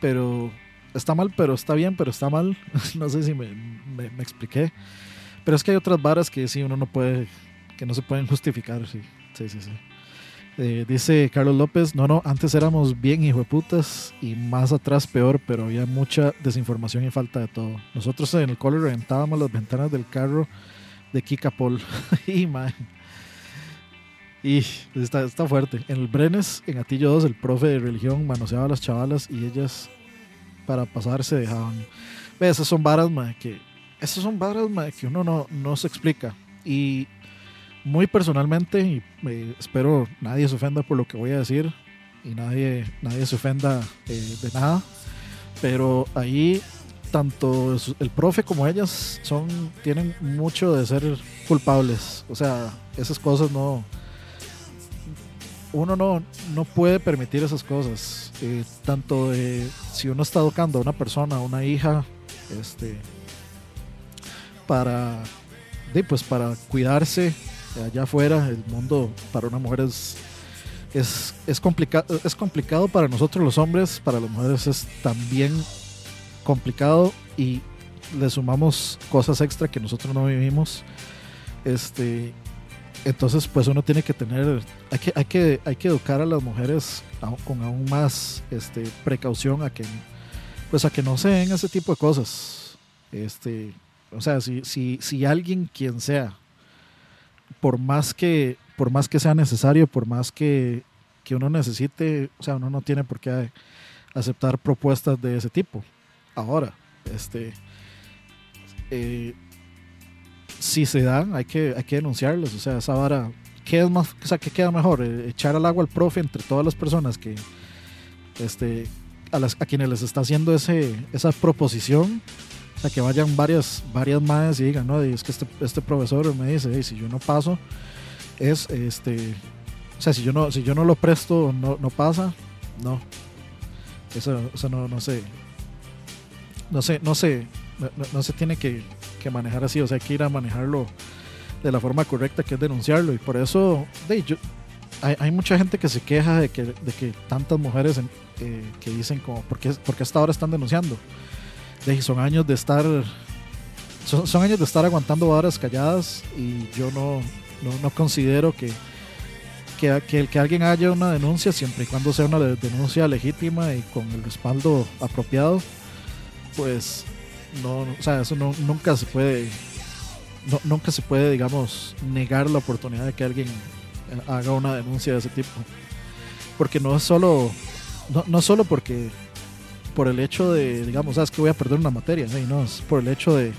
pero. Está mal, pero está bien, pero está mal. *laughs* no sé si me, me- expliqué. Pero es que hay otras varas que sí uno no puede. que no se pueden justificar. Sí, sí, sí. sí. Eh, dice Carlos López, no, no, antes éramos bien hijueputas y más atrás peor, pero había mucha desinformación y falta de todo. Nosotros en el cole reventábamos las ventanas del carro de Kika Paul. *laughs* y man. Y está, está fuerte. En el Brenes, en Atillo 2, el profe de religión manoseaba a las chavalas y ellas para pasar se dejaban. Ve, esas son varas, man, que esas son varas, que uno no, no se explica. Y muy personalmente, y eh, espero nadie se ofenda por lo que voy a decir y nadie, nadie se ofenda eh, de nada, pero ahí tanto el profe como ellas son tienen mucho de ser culpables. O sea, esas cosas no. Uno no, no puede permitir esas cosas. Eh, tanto de si uno está educando a una persona, a una hija, este, para, de, pues para cuidarse allá afuera, el mundo para una mujer es, es, es, complica- es complicado para nosotros los hombres, para las mujeres es también complicado y le sumamos cosas extra que nosotros no vivimos. Este, entonces, pues uno tiene que tener, hay que, hay que, hay que educar a las mujeres con aún más este, precaución a que, pues a que no se den ese tipo de cosas. Este, o sea, si, si, si alguien, quien sea, por más que, por más que sea necesario, por más que, que uno necesite, o sea, uno no tiene por qué aceptar propuestas de ese tipo. Ahora, este, eh, si se dan, hay que, hay que denunciarlos. O sea, esa vara, ¿qué es más, o sea, qué queda mejor? Eh, echar al agua al profe entre todas las personas que, este, a, las, a quienes les está haciendo ese, esa proposición. O sea, que vayan varias, varias madres y digan, no, es que este, este profesor me dice, "Ey, si yo no paso, es este, o sea, si yo no, si yo no lo presto, no, pasa, no. Eso, eso no, no sé, no sé, no sé, no, se tiene que, que manejar así, o sea, hay que ir a manejarlo de la forma correcta, que es denunciarlo, y por eso, de, yo, hay, hay mucha gente que se queja de que, de que tantas mujeres eh, que dicen como, ¿por qué, por qué hasta ahora están denunciando? De, son años de estar, son, son años de estar aguantando varas calladas, y yo no, no, no considero que, que, que que alguien haya una denuncia, siempre y cuando sea una de- denuncia legítima y con el respaldo apropiado, pues no, o sea, eso nunca se puede, nunca se puede, digamos, negar la oportunidad de que alguien eh, haga una denuncia de ese tipo. Porque no es solo, no, no solo porque, por el hecho de, digamos, sabes que voy a perder una materia. Y no, es por el hecho de,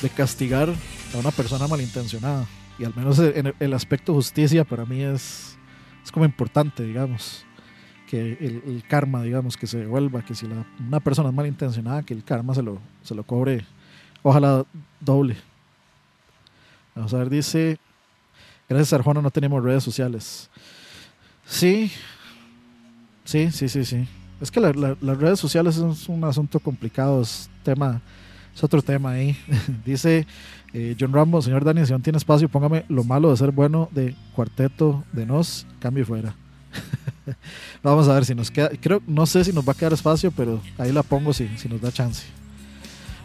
de castigar a una persona malintencionada. Y al menos en el, el aspecto justicia para mí es, es como importante, digamos que el, el karma, digamos, que se devuelva, que si la- una persona es malintencionada, que el karma se lo, se lo cobre, ojalá doble. Vamos a ver, dice, gracias Arjona no tenemos redes sociales. Sí, sí, sí, sí, sí. Es que la- la- las redes sociales es un asunto complicado, es tema, es otro tema ahí. *laughs* dice eh, John Rambo, señor Dani, si no tiene espacio, póngame lo malo de ser bueno de cuarteto de nos, cambio y fuera. *laughs* *laughs* Vamos a ver si nos queda. Creo, no sé si nos va a quedar espacio, pero ahí la pongo si, si nos da chance.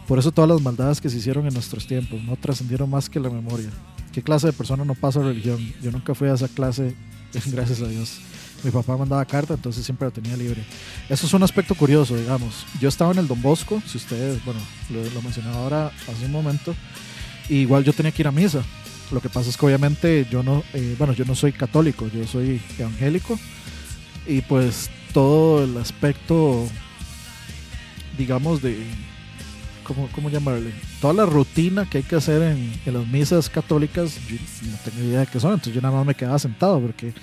Por eso todas las maldades que se hicieron en nuestros tiempos no trascendieron más que la memoria. ¿Qué clase de persona no pasa religión? Yo nunca fui a esa clase, *laughs* gracias a Dios. Mi papá mandaba carta, entonces siempre la tenía libre. Eso es un aspecto curioso, digamos. Yo estaba en el Don Bosco, si ustedes, bueno, lo, lo mencionaba ahora hace un momento, y igual yo tenía que ir a misa. Lo que pasa es que obviamente yo no, eh, bueno, yo no soy católico, yo soy evangélico y pues todo el aspecto digamos de ¿cómo, cómo llamarle? Toda la rutina que hay que hacer en, las misas católicas, yo no tengo idea de qué son, entonces yo nada más me quedaba sentado porque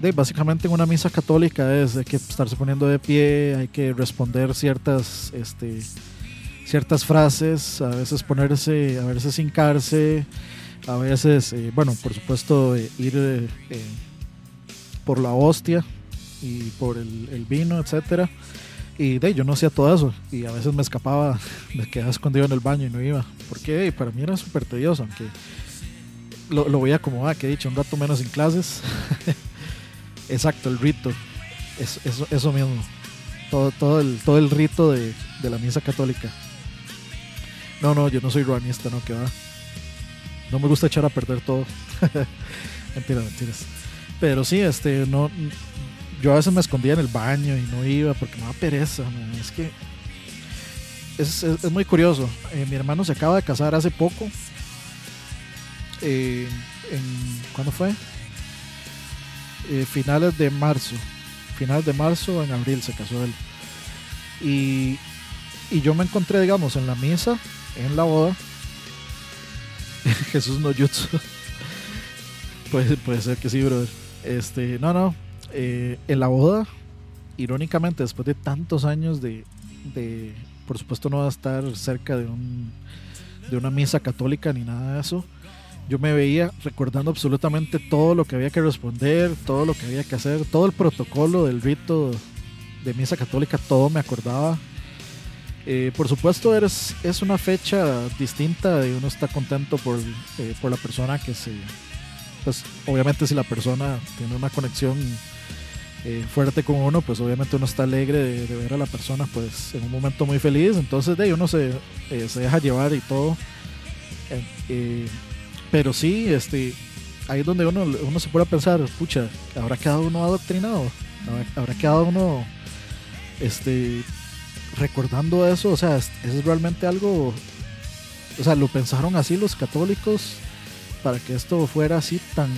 de, básicamente en una misa católica es hay que estarse poniendo de pie, hay que responder ciertas, este, ciertas frases, a veces ponerse, a veces hincarse, a veces, eh, bueno, por supuesto, eh, ir eh, por la hostia y por el, vino, etcétera. Y de, yo no hacía todo eso. Y a veces me escapaba, *laughs* me quedaba escondido en el baño y no iba. Porque para mí era súper tedioso, aunque lo, lo veía como, ah, que he dicho, un rato menos en clases. *laughs* Exacto, el rito. Es, eso, eso mismo. Todo, todo, el, todo el rito de, de la misa católica. No, no, yo no soy ruanista, no, que va. No me gusta echar a perder todo. *laughs* Mentira, mentiras. Pero sí, este, no. Yo a veces me escondía en el baño y no iba porque me daba pereza. man. Es que es, es- muy curioso. Eh, mi hermano se acaba de casar hace poco. Eh, en, ¿Cuándo fue? Eh, finales de marzo. Finales de marzo, en abril se casó él. Y, y yo me encontré, digamos, en la misa, en la boda. *laughs* Jesús no jutsu. *laughs* puede, puede ser que sí, brother. Este, no, no. Eh, en la boda, irónicamente, después de tantos años de, de. Por supuesto, no va a estar cerca de un de una misa católica ni nada de eso. Yo me veía recordando absolutamente todo lo que había que responder, todo lo que había que hacer, todo el protocolo del rito de misa católica, todo me acordaba. Eh, por supuesto, eres, es una fecha distinta y uno está contento por, eh, por la persona que se. Pues, obviamente, si la persona tiene una conexión eh, fuerte con uno, pues obviamente uno está alegre de, ver a la persona, pues en un momento muy feliz. Entonces, de ahí uno se, eh, se deja llevar y todo. Eh, pero sí, este, ahí es donde uno, uno se puede pensar, pucha, ¿habrá quedado uno adoctrinado? ¿Habrá, quedado uno este, recordando eso? O sea, ¿es, es realmente algo, o sea, lo pensaron así los católicos para que esto fuera así tan,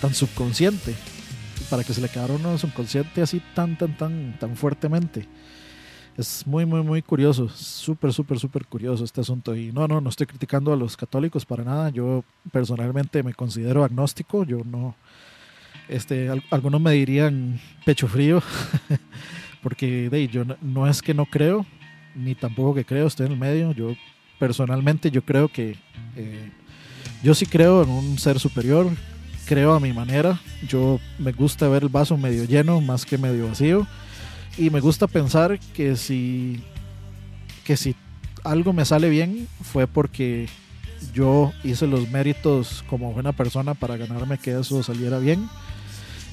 tan subconsciente, para que se le quedara uno subconsciente así tan, tan, tan, tan fuertemente. Es muy, muy, muy curioso, súper, súper, súper curioso este asunto. Y no, no, no estoy criticando a los católicos para nada. Yo personalmente me considero agnóstico. Yo no, este, al- algunos me dirían pecho frío, *laughs* porque de, yo no, no es que no creo, ni tampoco que creo, estoy en el medio. Yo personalmente yo creo que eh, yo sí creo en un ser superior, creo a mi manera. Yo me gusta ver el vaso medio lleno más que medio vacío. Y me gusta pensar que si, que si algo me sale bien fue porque yo hice los méritos como buena persona para ganarme que eso saliera bien.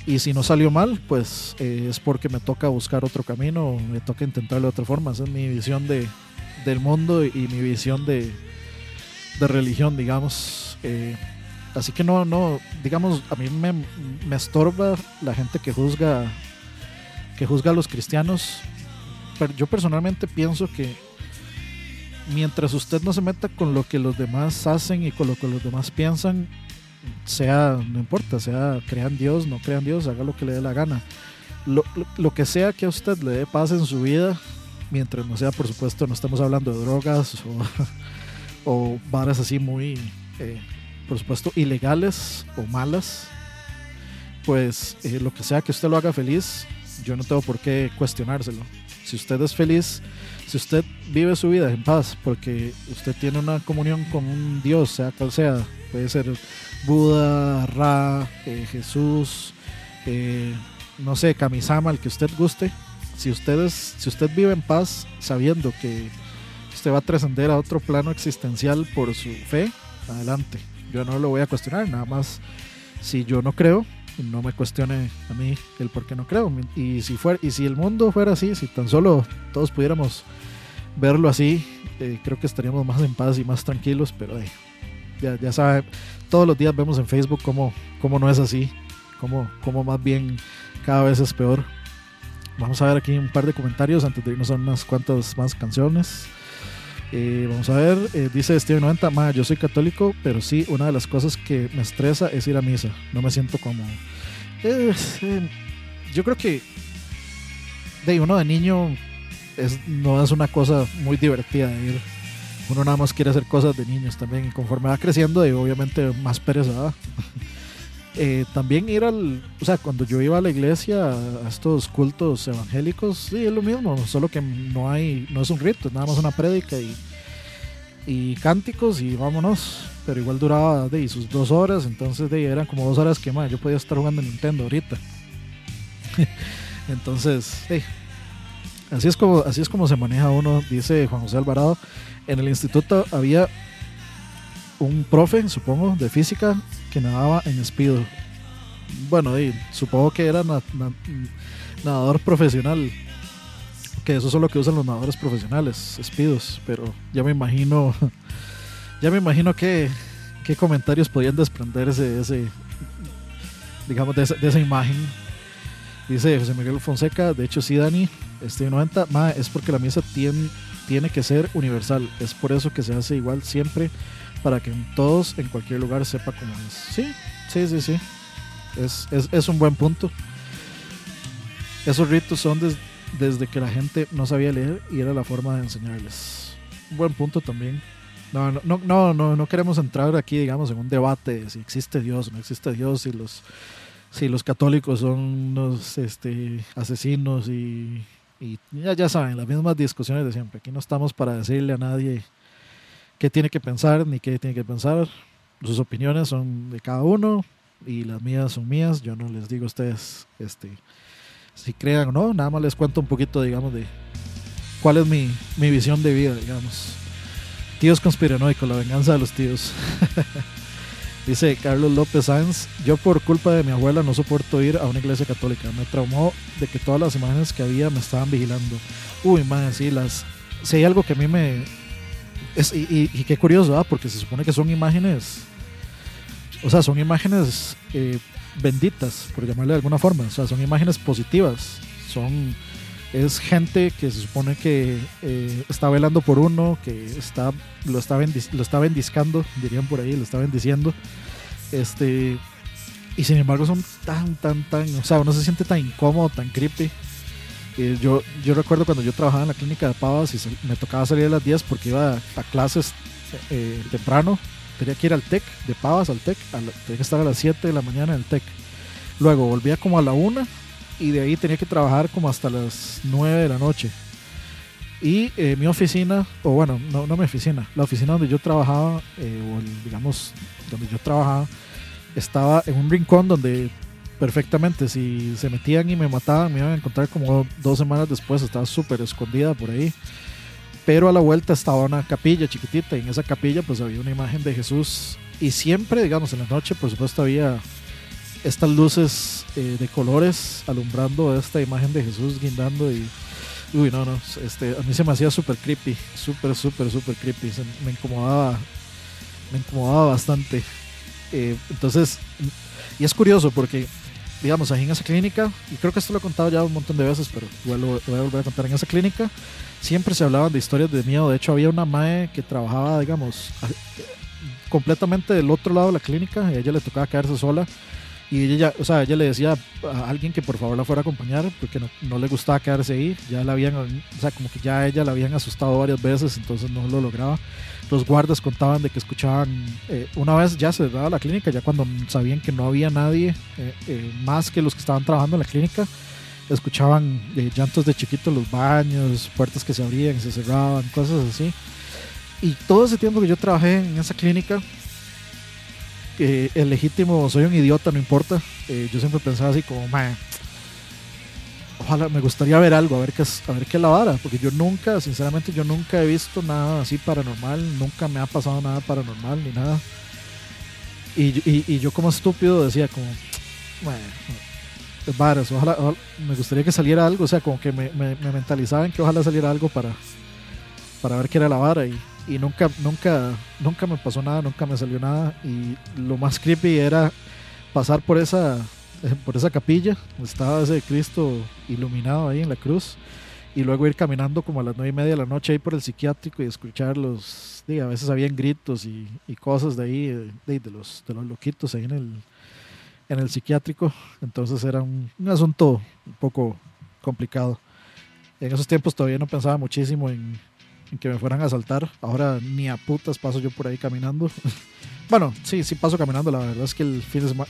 Y si no salió mal, pues eh, es porque me toca buscar otro camino, me toca intentarlo de otra forma. Esa es mi visión de, del mundo y mi visión de, de religión, digamos. Eh, así que no, no, digamos, a mí me, me estorba la gente que juzga que juzga a los cristianos. Pero yo personalmente pienso que mientras usted no se meta con lo que los demás hacen y con lo que los demás piensan, sea, no importa, sea crean Dios, no crean Dios, haga lo que le dé la gana. Lo, lo- que sea que a usted le dé paz en su vida, mientras no sea, por supuesto, no estamos hablando de drogas o, *laughs* o varas así muy, eh, por supuesto, ilegales o malas, pues eh, lo que sea que usted lo haga feliz, yo no tengo por qué cuestionárselo. Si usted es feliz, si usted vive su vida en paz, porque usted tiene una comunión con un Dios, sea cual sea, puede ser Buda, Ra, eh, Jesús, eh, no sé, Kamisama, el que usted guste. Si usted, es- si usted vive en paz sabiendo que usted va a trascender a otro plano existencial por su fe, adelante. Yo no lo voy a cuestionar, nada más si yo no creo, no me cuestione a mí el por qué no creo. Y si, fuera, y si el mundo fuera así, si tan solo todos pudiéramos verlo así, eh, creo que estaríamos más en paz y más tranquilos, pero eh, ya, ya saben, todos los días vemos en Facebook cómo, cómo no es así, cómo, cómo más bien cada vez es peor. Vamos a ver aquí un par de comentarios antes de irnos a unas cuantas más canciones. Eh, vamos a ver, eh, dice Steven 90, "Ma, yo soy católico, pero sí, una de las cosas que me estresa es ir a misa. No me siento cómodo. Eh, yo creo que de uno de niño no es una cosa muy divertida ir. Uno nada más quiere hacer cosas de niños también. Y conforme va creciendo, y obviamente más pereza. *laughs* Eh, también ir al. O sea, cuando yo iba a la iglesia, a estos cultos evangélicos, sí, es lo mismo. Solo que no hay. No es un rito, es nada más una prédica y, y cánticos y vámonos. Pero igual duraba de, sus dos horas. Entonces de, eran como dos horas que más. Yo podía estar jugando Nintendo ahorita. *laughs* entonces, sí, Así es como, así es como se maneja uno, dice Juan José Alvarado. En el instituto había un profe, supongo, de física que nadaba en speedo. Bueno, y supongo que era na- na- nadador profesional. Que eso es lo que usan los nadadores profesionales, speedos. Pero ya me imagino, *laughs* ya me imagino que qué comentarios podían desprenderse de ese, digamos, de esa imagen. Dice José Miguel Fonseca, de hecho sí, Dani, este 90, ma, es porque la misa tiene, tiene que ser universal. Es por eso que se hace igual siempre, para que todos en cualquier lugar sepa cómo es. Sí, sí, sí, sí. Es, es, es un buen punto. Esos ritos son des- desde que la gente no sabía leer y era la forma de enseñarles. Un buen punto también. No, no, no, no, no, queremos entrar aquí, digamos, en un debate de si existe Dios o no existe Dios, si los, si los católicos son unos este, asesinos y, y ya, ya saben, las mismas discusiones de siempre. Aquí no estamos para decirle a nadie qué tiene que pensar ni qué tiene que pensar. Sus opiniones son de cada uno y las mías son mías. Yo no les digo a ustedes este, si crean o no, nada más les cuento un poquito, digamos, de cuál es mi, mi visión de vida, digamos. Tíos conspiranoicos, la venganza de los tíos. *laughs* Dice Carlos López Sáenz, yo por culpa de mi abuela no soporto ir a una iglesia católica. Me traumó de que todas las imágenes que había me estaban vigilando. Uy, man, sí, las... Si hay algo que a mí me... Y, qué curioso, ¿ah? Porque se supone que son imágenes... O sea, son imágenes eh, benditas, por llamarle de alguna forma. O sea, son imágenes positivas. Son... Es gente que se supone que eh, está velando por uno, que está, lo, está lo está bendiscando, dirían por ahí, lo está bendiciendo. Este, y sin embargo son tan, tan, tan, o sea, uno se siente tan incómodo, tan creepy. Yo, yo recuerdo cuando yo trabajaba en la clínica de Pavas y me tocaba salir a las 10 porque iba a, clases eh, temprano. Tenía que ir al TEC, de Pavas al TEC, tenía que estar a las 7 de la mañana en el TEC. Luego volvía como a la 1 y de ahí tenía que trabajar como hasta las 9 de la noche. Y eh, mi oficina, o bueno, no, no mi oficina, la oficina donde yo trabajaba, eh, o digamos, donde yo trabajaba, estaba en un rincón donde perfectamente. Si se metían y me mataban me iban a encontrar como dos semanas después, estaba súper escondida por ahí. Pero a la vuelta estaba una capilla chiquitita y en esa capilla pues había una imagen de Jesús. Y siempre, digamos, en la noche por supuesto había estas luces eh, de colores alumbrando esta imagen de Jesús guindando y uy no no este a mí se me hacía súper creepy súper súper súper creepy. Me incomodaba me incomodaba bastante. Eh, entonces y es curioso porque digamos ahí en esa clínica y creo que esto lo he contado ya un montón de veces pero lo, voy a volver a contar en esa clínica siempre se hablaban de historias de miedo. De hecho había una mae que trabajaba digamos completamente del otro lado de la clínica y a ella le tocaba quedarse sola y ella, o sea, ella le decía a alguien que por favor la fuera a acompañar porque no, no le gustaba quedarse ahí. Ya la habían, o sea, como que ya ella la habían asustado varias veces, entonces no lo lograba. Los guardas contaban de que escuchaban, eh, una vez ya cerrada la clínica, ya cuando sabían que no había nadie eh, eh, más que los que estaban trabajando en la clínica, escuchaban eh, llantos de chiquitos en los baños, puertas que se abrían se cerraban, cosas así. Y todo ese tiempo que yo trabajé en esa clínica, eh, el legítimo, soy un idiota, no importa. Eh, yo siempre pensaba así como, man, ojalá me gustaría ver algo, a ver qué es, a ver qué es la vara, porque yo nunca, sinceramente, yo nunca he visto nada así paranormal, nunca me ha pasado nada paranormal ni nada. Y, y, yo como estúpido decía como, varas, ojalá, me gustaría que saliera algo, o sea, como que me, me, me que ojalá saliera algo para, para ver qué era la vara y, y nunca, nunca, nunca me pasó nada, nunca me salió nada y lo más creepy era pasar por esa, eh, por esa capilla, estaba ese Cristo iluminado ahí en la cruz y luego ir caminando como a las nueve y media de la noche ahí por el psiquiátrico y escuchar los, diga, a veces habían gritos y, y cosas de ahí, eh, de, de los, de los loquitos ahí en el, en el psiquiátrico, entonces era un, un asunto un poco complicado. En esos tiempos todavía no pensaba muchísimo en, en que me fueran a asaltar. Ahora ni a putas paso yo por ahí caminando. *laughs* bueno, sí, sí paso caminando. La verdad es que el fin de sema-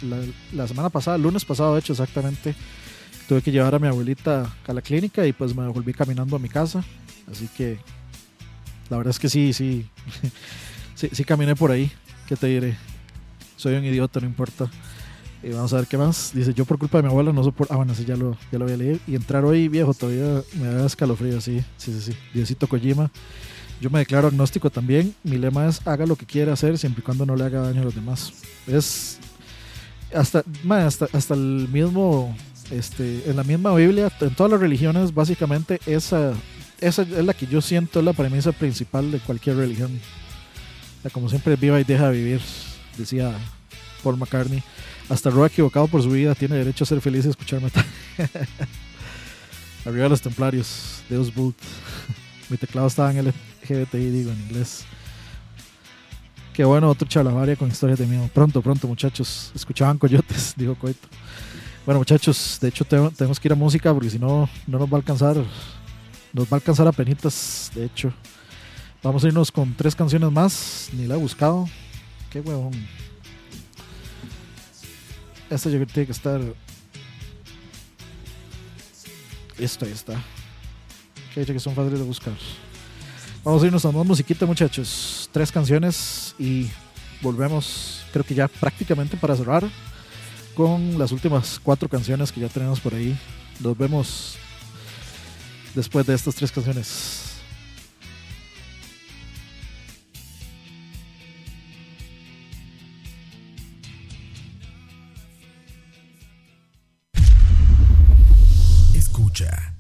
la, semana pasada, el lunes pasado, de hecho, exactamente, tuve que llevar a mi abuelita a la clínica y pues me volví caminando a mi casa. Así que la verdad es que sí, sí, *laughs* sí, sí caminé por ahí. ¿Qué te diré? Soy un idiota, no importa. Y vamos a ver qué más. Dice, yo por culpa de mi abuela no soporto... Ah, bueno, sí, ya lo, ya lo voy a leer. Y entrar hoy, viejo, todavía me da escalofrío, sí. Sí, sí, sí. Diosito Kojima. Yo me declaro agnóstico también. Mi lema es haga lo que quiera hacer siempre y cuando no le haga daño a los demás. Es... Hasta, ma, hasta, hasta el mismo... Este, en la misma Biblia, en todas las religiones, básicamente esa, esa es la que yo siento es la premisa principal de cualquier religión. Como siempre, viva y deja vivir, decía Paul McCartney. Hasta Roa, equivocado por su vida, tiene derecho a ser feliz y escuchar metal. *laughs* Arriba los templarios, Deus Vult. *laughs* Mi teclado estaba en LGBTI, digo, en inglés. Qué bueno, otro chalabaria con historias de miedo. Pronto, pronto, muchachos. Escuchaban coyotes, *laughs* dijo Coito. Bueno, muchachos, de hecho te- tenemos que ir a música porque si no, no nos va a alcanzar. Nos va a alcanzar a penitas, de hecho. Vamos a irnos con tres canciones más. Ni la he buscado. Qué huevón. Esta yo creo que tiene que estar. Esto ahí está. Que que son fáciles de buscar. Vamos a irnos a más musiquita, muchachos. Tres canciones y volvemos, creo que ya prácticamente para cerrar con las últimas cuatro canciones que ya tenemos por ahí. Nos vemos después de estas tres canciones. Escucha.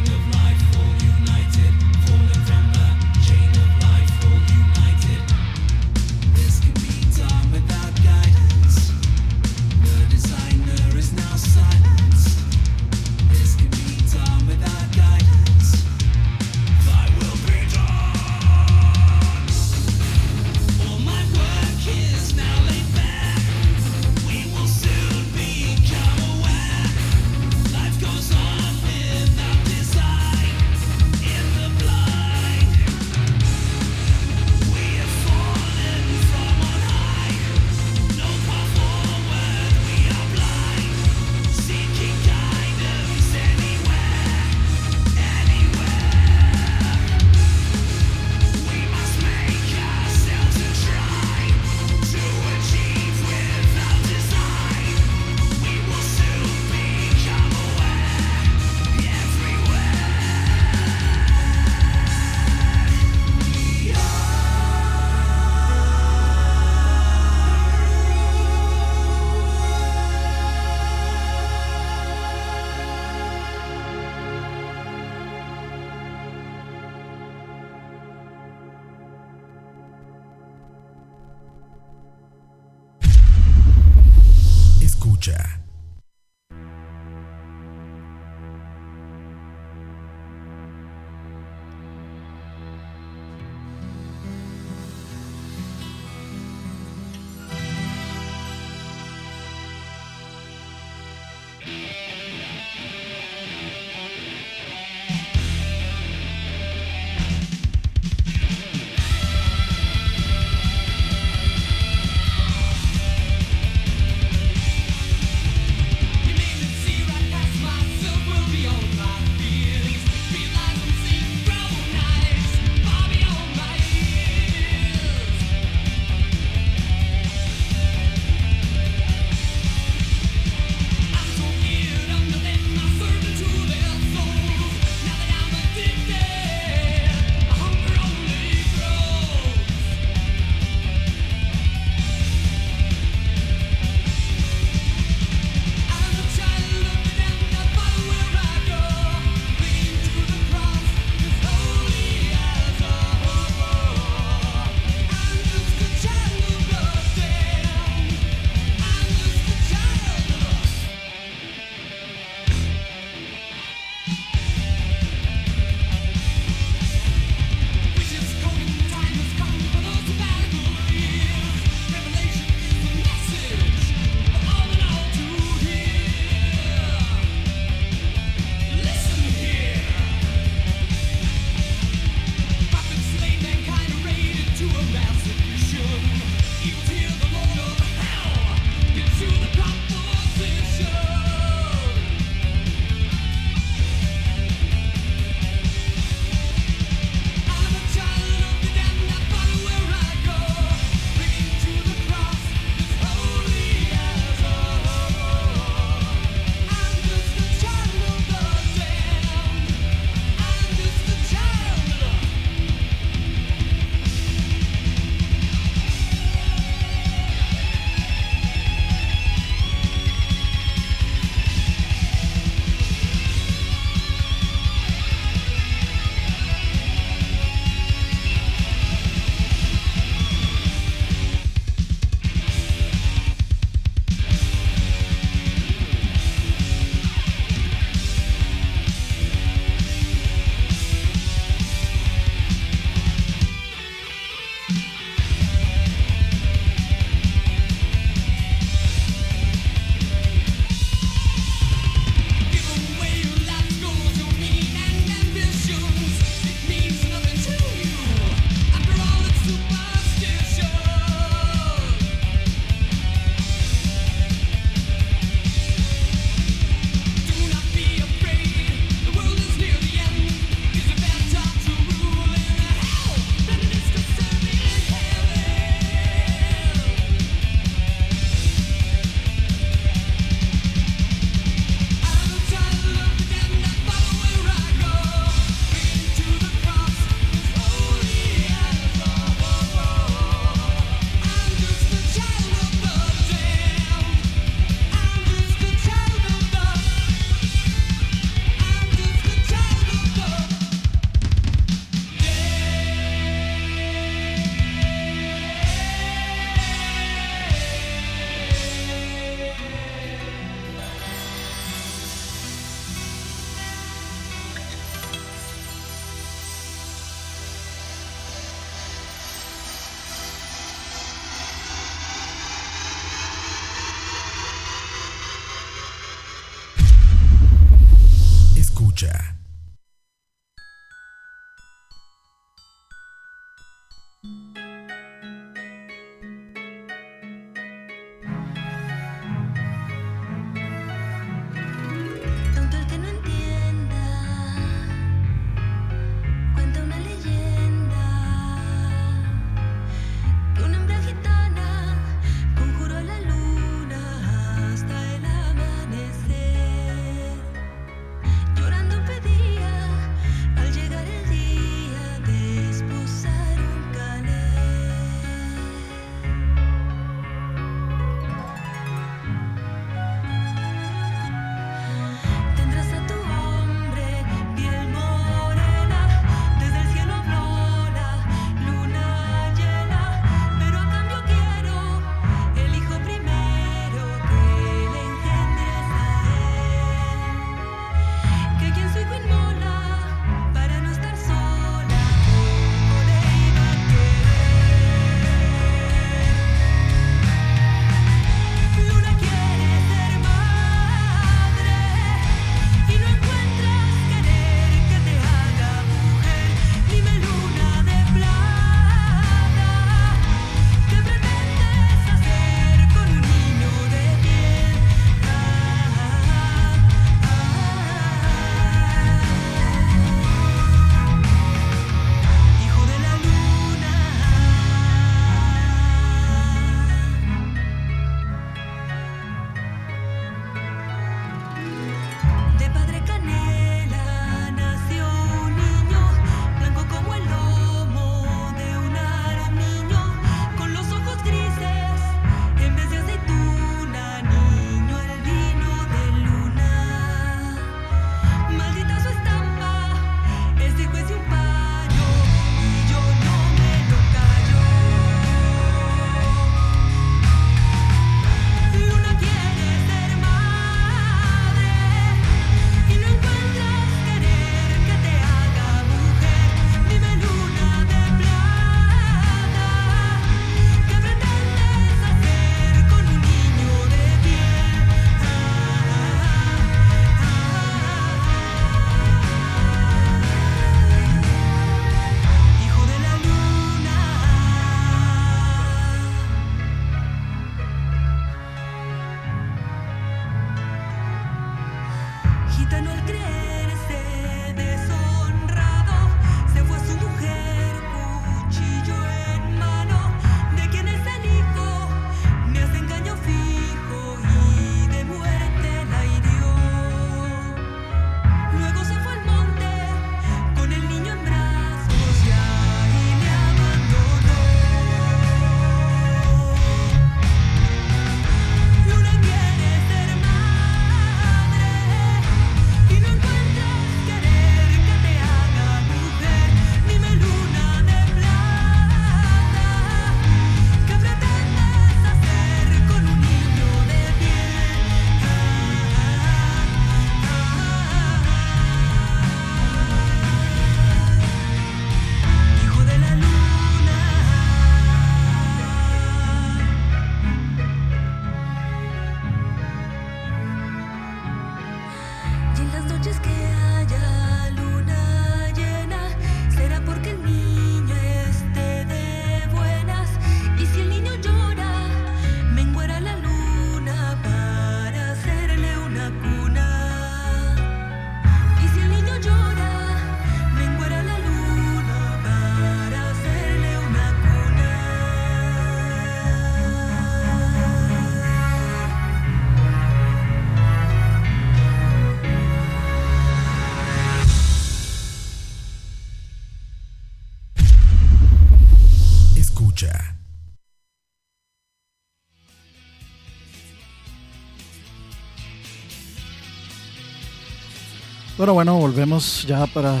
Pero bueno, volvemos ya para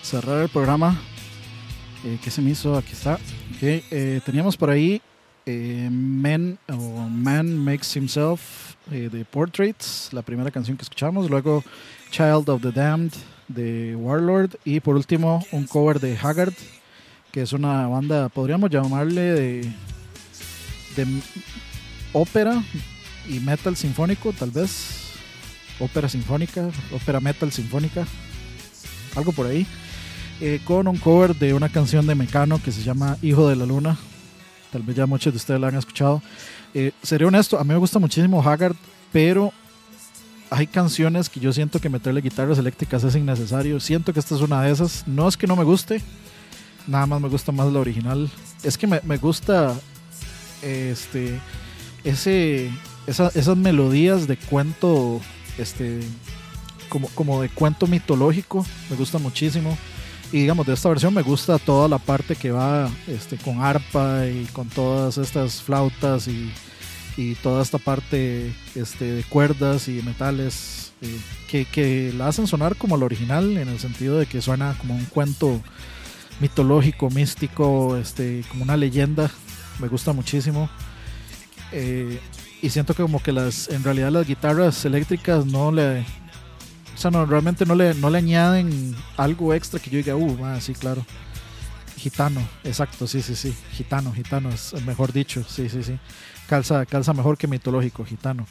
cerrar el programa. Eh, ¿Qué se me hizo? Aquí está. Eh, teníamos por ahí eh, Men o Man Makes Himself eh, de Portraits, la primera canción que escuchamos. Luego Child of the Damned de Warlord. Y por último, un cover de Haggard, que es una banda, podríamos llamarle de, de ópera y metal sinfónico, tal vez ópera sinfónica, ópera metal sinfónica, algo por ahí, eh, con un cover de una canción de Mecano que se llama Hijo de la Luna. Tal vez ya muchos de ustedes la han escuchado. Eh, seré honesto, a mí me gusta muchísimo Haggard, pero hay canciones que yo siento que meterle guitarras eléctricas es innecesario. Siento que esta es una de esas. No es que no me guste, nada más me gusta más la original. Es que me, gusta este ese esa- esas melodías de cuento este como, como de cuento mitológico me gusta muchísimo y digamos de esta versión me gusta toda la parte que va este con arpa y con todas estas flautas y, y toda esta parte este de cuerdas y metales eh, que, que la hacen sonar como la original en el sentido de que suena como un cuento mitológico, místico, este, como una leyenda. Me gusta muchísimo. Eh, y siento que como que las, en realidad las guitarras eléctricas no le, o sea, no, realmente no le, no le añaden algo extra que yo diga, uh, ah, sí, claro. Gitano, exacto, sí, sí, sí. Gitano, gitano es mejor dicho, sí, sí, sí. Calza, calza mejor que mitológico, gitano.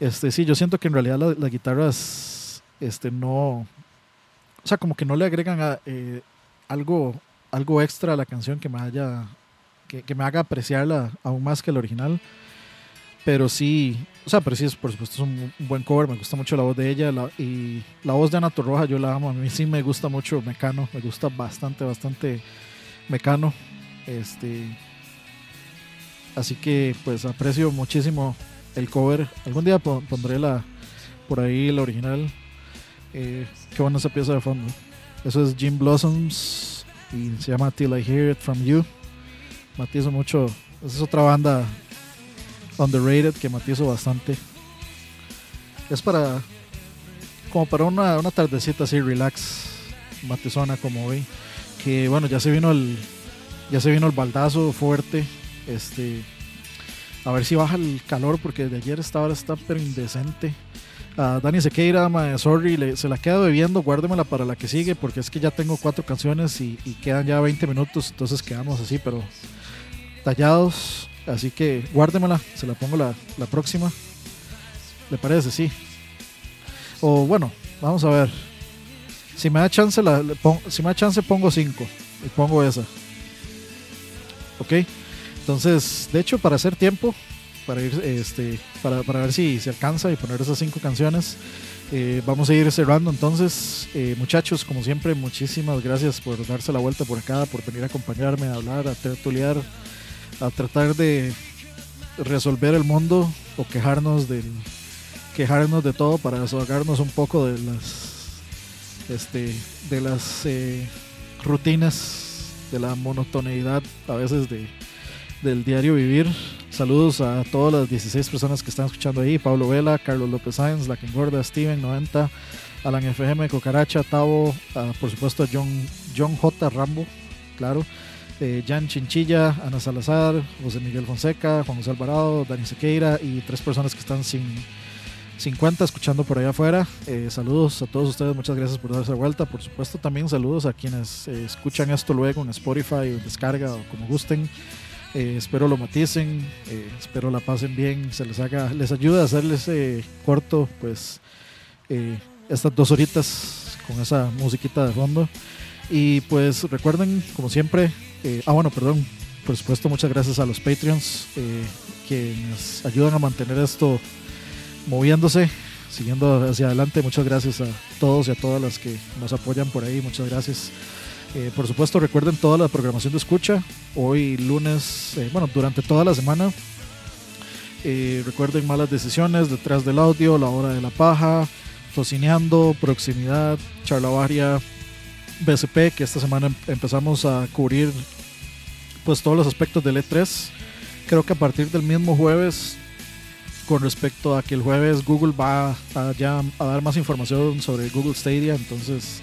Este, sí, yo siento que en realidad la- las guitarras, este, no, o sea, como que no le agregan a, eh, algo, algo extra a la canción que me haya, que, que me haga apreciarla aún más que el original. Pero sí, o sea, pero sí, por supuesto, es un, buen cover. Me gusta mucho la voz de ella la- y la voz de Ana Torroja, yo la amo. A mí sí me gusta mucho Mecano, me gusta bastante, bastante Mecano. Este, así que, pues, aprecio muchísimo el cover. Algún día pon- pondré la, por ahí la original. Eh, qué buena esa pieza de fondo. Eso es Jim Blossoms y se llama Till I Hear It From You. Matizo mucho. Esa es otra banda underrated que matizo bastante. Es para. como para una, una tardecita así, relax, matizona como hoy. Que bueno, ya se vino el. Ya se vino el baldazo fuerte. Este. A ver si baja el calor porque de ayer esta hora está pero indecente. Dani Sequeira, sorry, se la queda bebiendo, guárdemela para la que sigue, porque es que ya tengo cuatro canciones y quedan ya 20 minutos, entonces quedamos así, pero tallados. Así que guárdemela, se la pongo la, la próxima. ¿Le parece? Sí. O bueno, vamos a ver. Si me da chance, la, le pon- si me da chance pongo 5 y pongo esa. ¿Ok? Entonces, de hecho, para hacer tiempo, para ir, este, para, para ver si se alcanza y poner esas cinco canciones, eh, vamos a ir cerrando. Entonces, eh, muchachos, como siempre, muchísimas gracias por darse la vuelta por acá, por venir a acompañarme, a hablar, a tertuliar, a tratar de resolver el mundo o quejarnos del quejarnos de todo para desahogarnos un poco de las este de las eh, rutinas de la monotoneidad a veces de del diario vivir. Saludos a todas las 16 personas que están escuchando ahí. Pablo Vela, Carlos López Sáenz, La que engorda, Steven 90 Alan FM, Cucaracha, Tavo ah, por supuesto John, John J. Rambo claro eh, Jan Chinchilla, Ana Salazar, José Miguel Fonseca, Juan José Alvarado, Dani Sequeira y tres personas que están sin 50 escuchando por allá afuera. Eh, saludos a todos ustedes, muchas gracias por darse vuelta. Por supuesto, también saludos a quienes eh, escuchan esto luego en Spotify o en descarga o como gusten. Eh, espero lo maticen, espero la pasen bien, se les haga, les ayude a hacerles corto, pues estas dos horitas con esa musiquita de fondo. Y pues recuerden, como siempre, eh, ah bueno, perdón, por supuesto muchas gracias a los Patreons eh, que nos ayudan a mantener esto moviéndose, siguiendo hacia adelante. Muchas gracias a todos y a todas las que nos apoyan por ahí, muchas gracias. Eh, por supuesto, recuerden toda la programación de escucha. Hoy lunes, bueno, durante toda la semana. Recuerden malas decisiones, detrás del audio, la hora de la paja, tocineando, proximidad, charla varia, BSP, que esta semana em- empezamos a cubrir pues todos los aspectos del E3. Creo que a partir del mismo jueves, con respecto a que el jueves Google va a, a dar más información sobre Google Stadia, entonces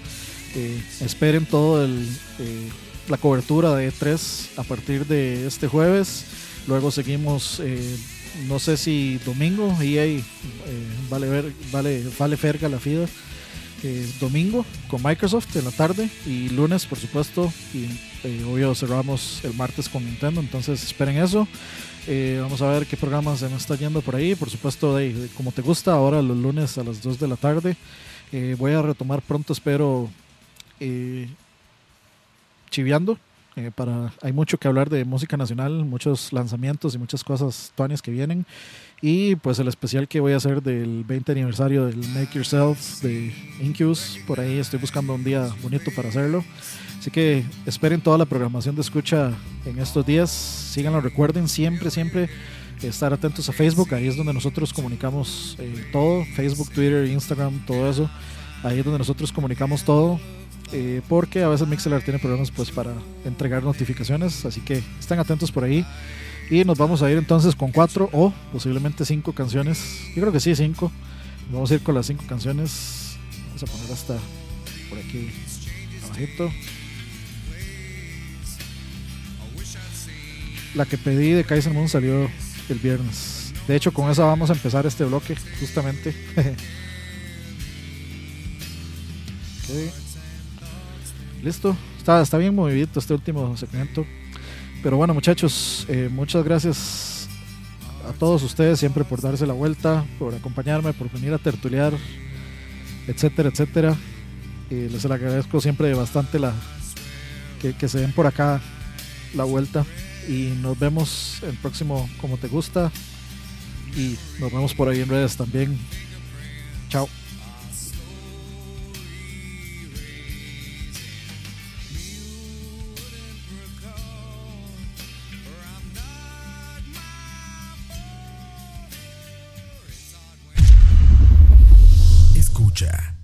eh, esperen todo el, eh, la cobertura de E3 a partir de este jueves. Luego seguimos, eh, no sé si domingo, EA, eh, vale, ver, vale, vale ferga la FIDA. Domingo con Microsoft en la tarde y lunes, por supuesto. Y eh, obvio cerramos el martes con Nintendo, entonces esperen eso. Eh, vamos a ver qué programas se me está yendo por ahí. Por supuesto, de- como te gusta, ahora los lunes a las 2 de la tarde. Eh, voy a retomar pronto, espero, eh, chiviando. Eh, para, hay mucho que hablar de música nacional, muchos lanzamientos y muchas cosas tuanes que vienen. Y pues el especial que voy a hacer del 20 aniversario del Make Yourself de Incubus. Por ahí estoy buscando un día bonito para hacerlo. Así que esperen toda la programación de escucha en estos días. Síganlo, recuerden siempre, siempre estar atentos a Facebook. Ahí es donde nosotros comunicamos eh, todo. Facebook, Twitter, Instagram, todo eso. Ahí es donde nosotros comunicamos todo. Eh, porque a veces Mixelar tiene problemas pues para entregar notificaciones. Así que estén atentos por ahí. Y nos vamos a ir entonces con cuatro o posiblemente cinco canciones. Yo creo que sí, cinco. Vamos a ir con las cinco canciones. Vamos a poner hasta por aquí abajito. La que pedí de Kaiser Moon salió el viernes. De hecho, con esa vamos a empezar este bloque, justamente. *laughs* Ok. Listo. Está, está bien movidito este último segmento. Pero bueno, muchachos, eh, muchas gracias a todos ustedes siempre por darse la vuelta, por acompañarme, por venir a tertuliar, etcétera, etcétera. Les agradezco siempre bastante la que, que se den por acá la vuelta y nos vemos el próximo como te gusta y nos vemos por ahí en redes también. Chao. Escucha.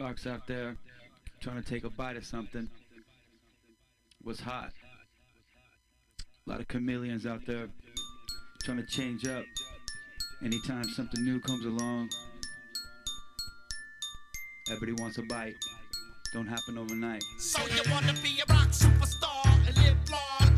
sharks out there trying to take a bite of something was hot. A lot of chameleons out there trying to change up anytime something new comes along. Everybody wants a bite. Don't happen overnight. So you wanna be a rock superstar and live.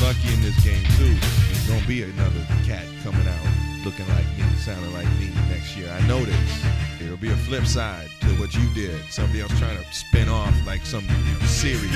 lucky in this game too. There's gonna be another cat coming out looking like me, sounding like me next year. I know this. It'll be a flip side to what you did. Somebody else trying to spin off like some you know, series.